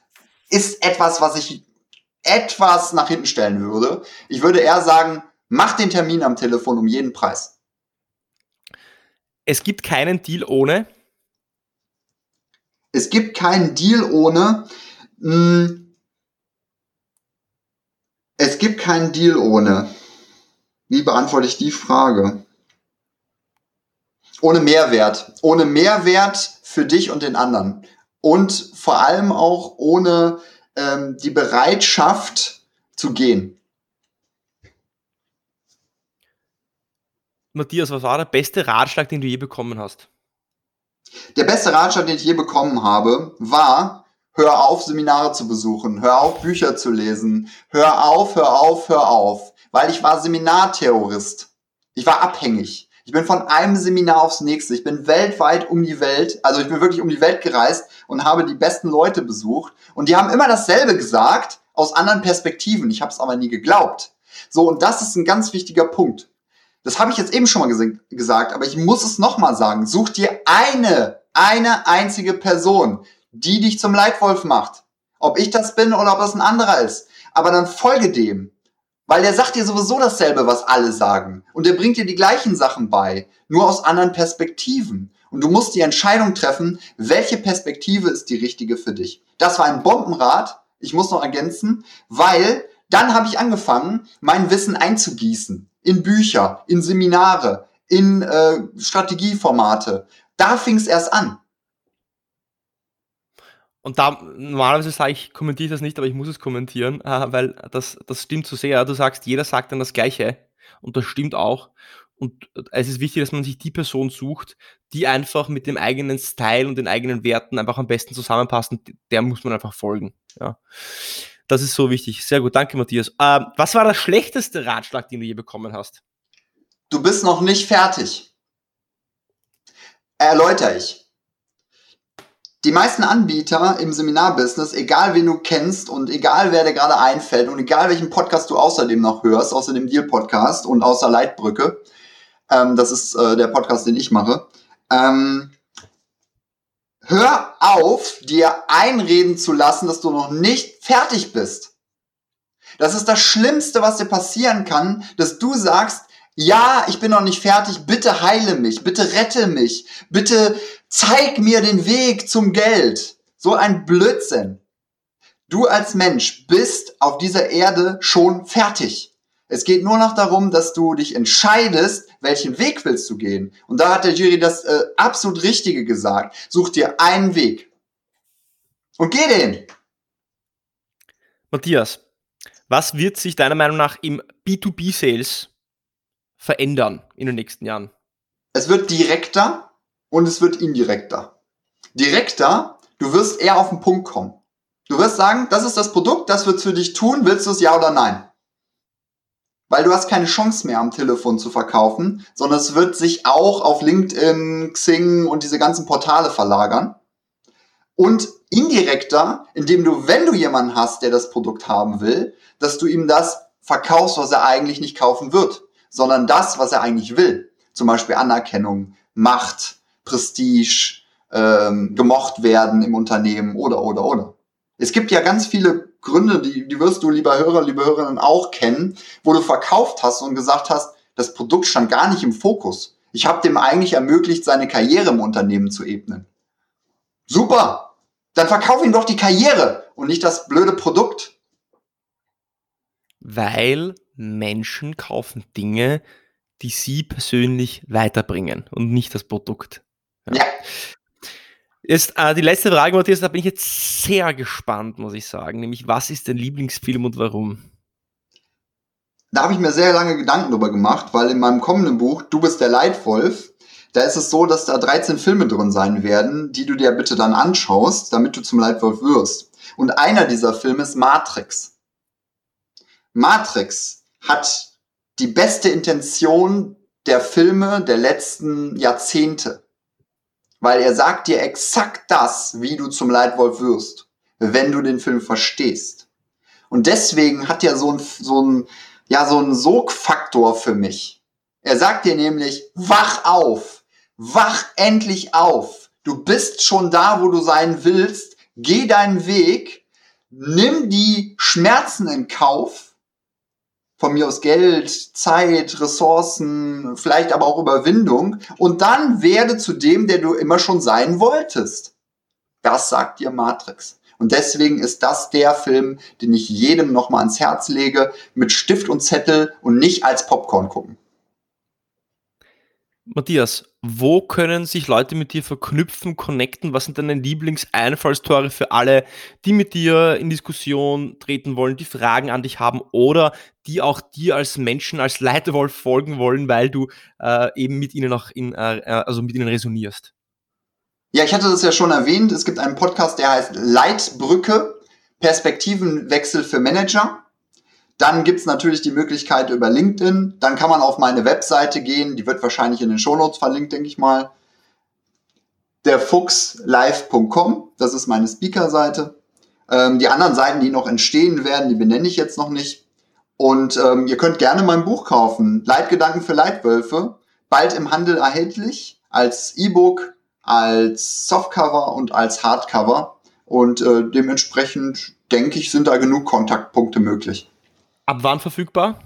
ist etwas, was ich etwas nach hinten stellen würde. Ich würde eher sagen, mach den Termin am Telefon um jeden Preis. Es gibt keinen Deal ohne. Es gibt keinen Deal ohne. Hm, es gibt keinen Deal ohne. Wie beantworte ich die Frage? Ohne Mehrwert. Ohne Mehrwert für dich und den anderen. Und vor allem auch ohne ähm, die Bereitschaft zu gehen. Matthias, was war der beste Ratschlag, den du je bekommen hast? Der beste Ratschlag, den ich je bekommen habe, war, hör auf, Seminare zu besuchen, hör auf, Bücher zu lesen, hör auf, hör auf, hör auf, weil ich war Seminarterrorist. Ich war abhängig. Ich bin von einem Seminar aufs nächste. Ich bin weltweit um die Welt, also ich bin wirklich um die Welt gereist und habe die besten Leute besucht. Und die haben immer dasselbe gesagt, aus anderen Perspektiven. Ich habe es aber nie geglaubt. So, und das ist ein ganz wichtiger Punkt. Das habe ich jetzt eben schon mal ges gesagt, aber ich muss es nochmal sagen. Such dir eine, eine einzige Person, die dich zum Leitwolf macht. Ob ich das bin oder ob es ein anderer ist. Aber dann folge dem. Weil der sagt dir sowieso dasselbe, was alle sagen. Und der bringt dir die gleichen Sachen bei, nur aus anderen Perspektiven. Und du musst die Entscheidung treffen, welche Perspektive ist die richtige für dich. Das war ein Bombenrad, ich muss noch ergänzen, weil dann habe ich angefangen, mein Wissen einzugießen. In Bücher, in Seminare, in äh, Strategieformate. Da fing es erst an. Und da, normalerweise sage ich, kommentiere ich das nicht, aber ich muss es kommentieren, äh, weil das, das stimmt so sehr. Du sagst, jeder sagt dann das Gleiche. Und das stimmt auch. Und es ist wichtig, dass man sich die Person sucht, die einfach mit dem eigenen Style und den eigenen Werten einfach am besten zusammenpassen. Der muss man einfach folgen. Ja. Das ist so wichtig. Sehr gut, danke Matthias. Äh, was war der schlechteste Ratschlag, den du je bekommen hast? Du bist noch nicht fertig. Erläutere ich die meisten Anbieter im Seminarbusiness, egal wen du kennst und egal wer dir gerade einfällt und egal welchen Podcast du außerdem noch hörst, außer dem Deal-Podcast und außer Leitbrücke, ähm, das ist äh, der Podcast, den ich mache, ähm, hör auf, dir einreden zu lassen, dass du noch nicht fertig bist. Das ist das Schlimmste, was dir passieren kann, dass du sagst, ja, ich bin noch nicht fertig, bitte heile mich, bitte rette mich, bitte zeig mir den Weg zum Geld. So ein Blödsinn. Du als Mensch bist auf dieser Erde schon fertig. Es geht nur noch darum, dass du dich entscheidest, welchen Weg willst du gehen. Und da hat der Jury das äh, absolut Richtige gesagt. Such dir einen Weg. Und geh den. Matthias, was wird sich deiner Meinung nach im B2B-Sales verändern in den nächsten Jahren? Es wird direkter und es wird indirekter. Direkter, du wirst eher auf den Punkt kommen. Du wirst sagen, das ist das Produkt, das wird's für dich tun, willst du es ja oder nein? Weil du hast keine Chance mehr am Telefon zu verkaufen, sondern es wird sich auch auf LinkedIn, Xing und diese ganzen Portale verlagern. Und indirekter, indem du, wenn du jemanden hast, der das Produkt haben will, dass du ihm das verkaufst, was er eigentlich nicht kaufen wird sondern das, was er eigentlich will. Zum Beispiel Anerkennung, Macht, Prestige, ähm, gemocht werden im Unternehmen oder, oder, oder. Es gibt ja ganz viele Gründe, die, die wirst du, lieber Hörer, liebe Hörerinnen, auch kennen, wo du verkauft hast und gesagt hast, das Produkt stand gar nicht im Fokus. Ich habe dem eigentlich ermöglicht, seine Karriere im Unternehmen zu ebnen. Super! Dann verkauf ihm doch die Karriere und nicht das blöde Produkt. Weil Menschen kaufen Dinge, die sie persönlich weiterbringen und nicht das Produkt. Ja. Jetzt äh, die letzte Frage, Matthias, da bin ich jetzt sehr gespannt, muss ich sagen. Nämlich, was ist dein Lieblingsfilm und warum? Da habe ich mir sehr lange Gedanken drüber gemacht, weil in meinem kommenden Buch Du bist der Leitwolf, da ist es so, dass da 13 Filme drin sein werden, die du dir bitte dann anschaust, damit du zum Leitwolf wirst. Und einer dieser Filme ist Matrix. Matrix hat die beste Intention der Filme der letzten Jahrzehnte. Weil er sagt dir exakt das, wie du zum Leitwolf wirst, wenn du den Film verstehst. Und deswegen hat er so ein, so ein, ja, so ein Sogfaktor für mich. Er sagt dir nämlich, wach auf, wach endlich auf. Du bist schon da, wo du sein willst. Geh deinen Weg, nimm die Schmerzen in Kauf von mir aus Geld, Zeit, Ressourcen, vielleicht aber auch Überwindung und dann werde zu dem, der du immer schon sein wolltest. Das sagt dir Matrix. Und deswegen ist das der Film, den ich jedem nochmal ans Herz lege, mit Stift und Zettel und nicht als Popcorn gucken. Matthias, wo können sich Leute mit dir verknüpfen, connecten? Was sind deine Lieblingseinfallstore für alle, die mit dir in Diskussion treten wollen, die Fragen an dich haben oder die auch dir als Menschen, als Leitwolf folgen wollen, weil du äh, eben mit ihnen auch in, äh, äh, also mit ihnen resonierst? Ja, ich hatte das ja schon erwähnt. Es gibt einen Podcast, der heißt Leitbrücke, Perspektivenwechsel für Manager. Dann gibt's natürlich die Möglichkeit über LinkedIn. Dann kann man auf meine Webseite gehen. Die wird wahrscheinlich in den Shownotes verlinkt, denke ich mal. Derfuchslive.com, das ist meine Speaker-Seite. Ähm, die anderen Seiten, die noch entstehen werden, die benenne ich jetzt noch nicht. Und ähm, ihr könnt gerne mein Buch kaufen. Leitgedanken für Leitwölfe. Bald im Handel erhältlich. Als E-Book, als Softcover und als Hardcover. Und äh, dementsprechend denke ich, sind da genug Kontaktpunkte möglich. Ab wann verfügbar?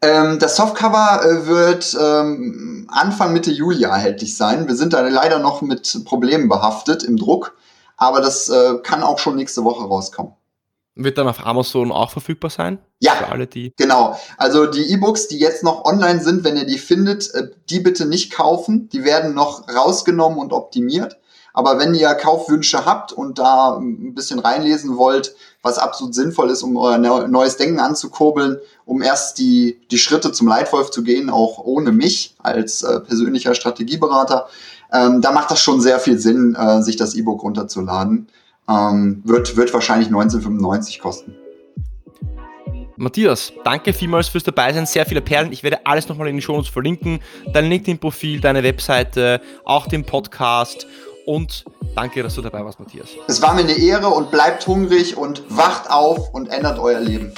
Ähm, das Softcover äh, wird ähm, Anfang Mitte Juli erhältlich sein. Wir sind da leider noch mit Problemen behaftet im Druck, aber das äh, kann auch schon nächste Woche rauskommen. Wird dann auf Amazon auch verfügbar sein? Ja, Für alle, die genau. Also die E-Books, die jetzt noch online sind, wenn ihr die findet, äh, die bitte nicht kaufen. Die werden noch rausgenommen und optimiert. Aber wenn ihr Kaufwünsche habt und da ein bisschen reinlesen wollt, was absolut sinnvoll ist, um euer neues Denken anzukurbeln, um erst die, die Schritte zum Leitwolf zu gehen, auch ohne mich als äh, persönlicher Strategieberater, ähm, da macht das schon sehr viel Sinn, äh, sich das E-Book runterzuladen. Ähm, wird, wird wahrscheinlich 1995 kosten. Matthias, danke vielmals fürs Dabeisein. Sehr viele Perlen. Ich werde alles nochmal in den Show Notes verlinken. Dein LinkedIn-Profil, deine Webseite, auch den Podcast und danke, dass du dabei warst, Matthias. Es war mir eine Ehre und bleibt hungrig und wacht auf und ändert euer Leben.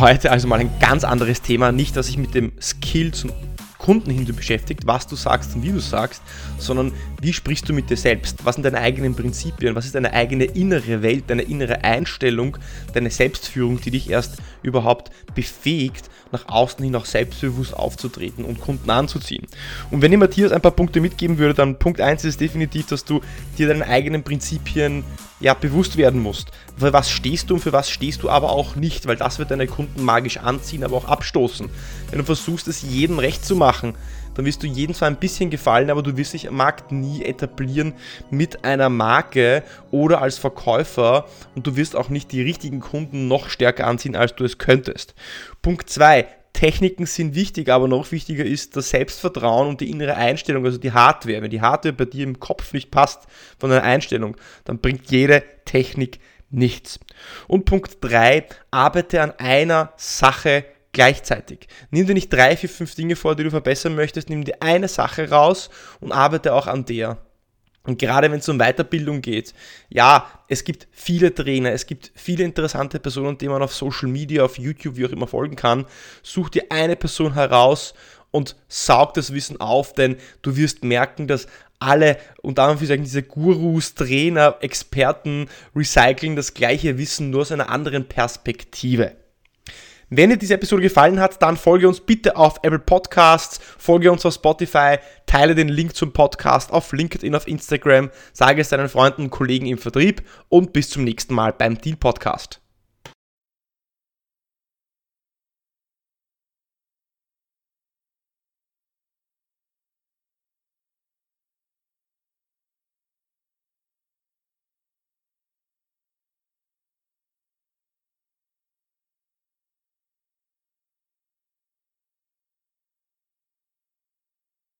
Heute also mal ein ganz anderes Thema. Nicht, dass ich mit dem Skill zum Kunden hin beschäftigt, was du sagst und wie du sagst, sondern wie sprichst du mit dir selbst? Was sind deine eigenen Prinzipien? Was ist deine eigene innere Welt, deine innere Einstellung, deine Selbstführung, die dich erst überhaupt befähigt, nach außen hin auch selbstbewusst aufzutreten und Kunden anzuziehen? Und wenn ich Matthias ein paar Punkte mitgeben würde, dann Punkt 1 ist definitiv, dass du dir deine eigenen Prinzipien ja, bewusst werden musst. Für was stehst du und für was stehst du aber auch nicht, weil das wird deine Kunden magisch anziehen, aber auch abstoßen. Wenn du versuchst, es jedem recht zu machen, dann wirst du jedem zwar ein bisschen gefallen, aber du wirst dich am Markt nie etablieren mit einer Marke oder als Verkäufer und du wirst auch nicht die richtigen Kunden noch stärker anziehen, als du es könntest. Punkt 2. Techniken sind wichtig, aber noch wichtiger ist das Selbstvertrauen und die innere Einstellung, also die Hardware. Wenn die Hardware bei dir im Kopf nicht passt von deiner Einstellung, dann bringt jede Technik nichts. Und Punkt 3, arbeite an einer Sache gleichzeitig. Nimm dir nicht drei, vier, fünf Dinge vor, die du verbessern möchtest, nimm dir eine Sache raus und arbeite auch an der. Und gerade wenn es um Weiterbildung geht, ja, es gibt viele Trainer, es gibt viele interessante Personen, denen man auf Social Media, auf YouTube, wie auch immer folgen kann. Such dir eine Person heraus und saug das Wissen auf, denn du wirst merken, dass alle, und damit sagen diese Gurus, Trainer, Experten recyceln das gleiche Wissen nur aus einer anderen Perspektive. Wenn dir diese Episode gefallen hat, dann folge uns bitte auf Apple Podcasts, folge uns auf Spotify, teile den Link zum Podcast auf LinkedIn, auf Instagram, sage es deinen Freunden und Kollegen im Vertrieb und bis zum nächsten Mal beim Deal Podcast.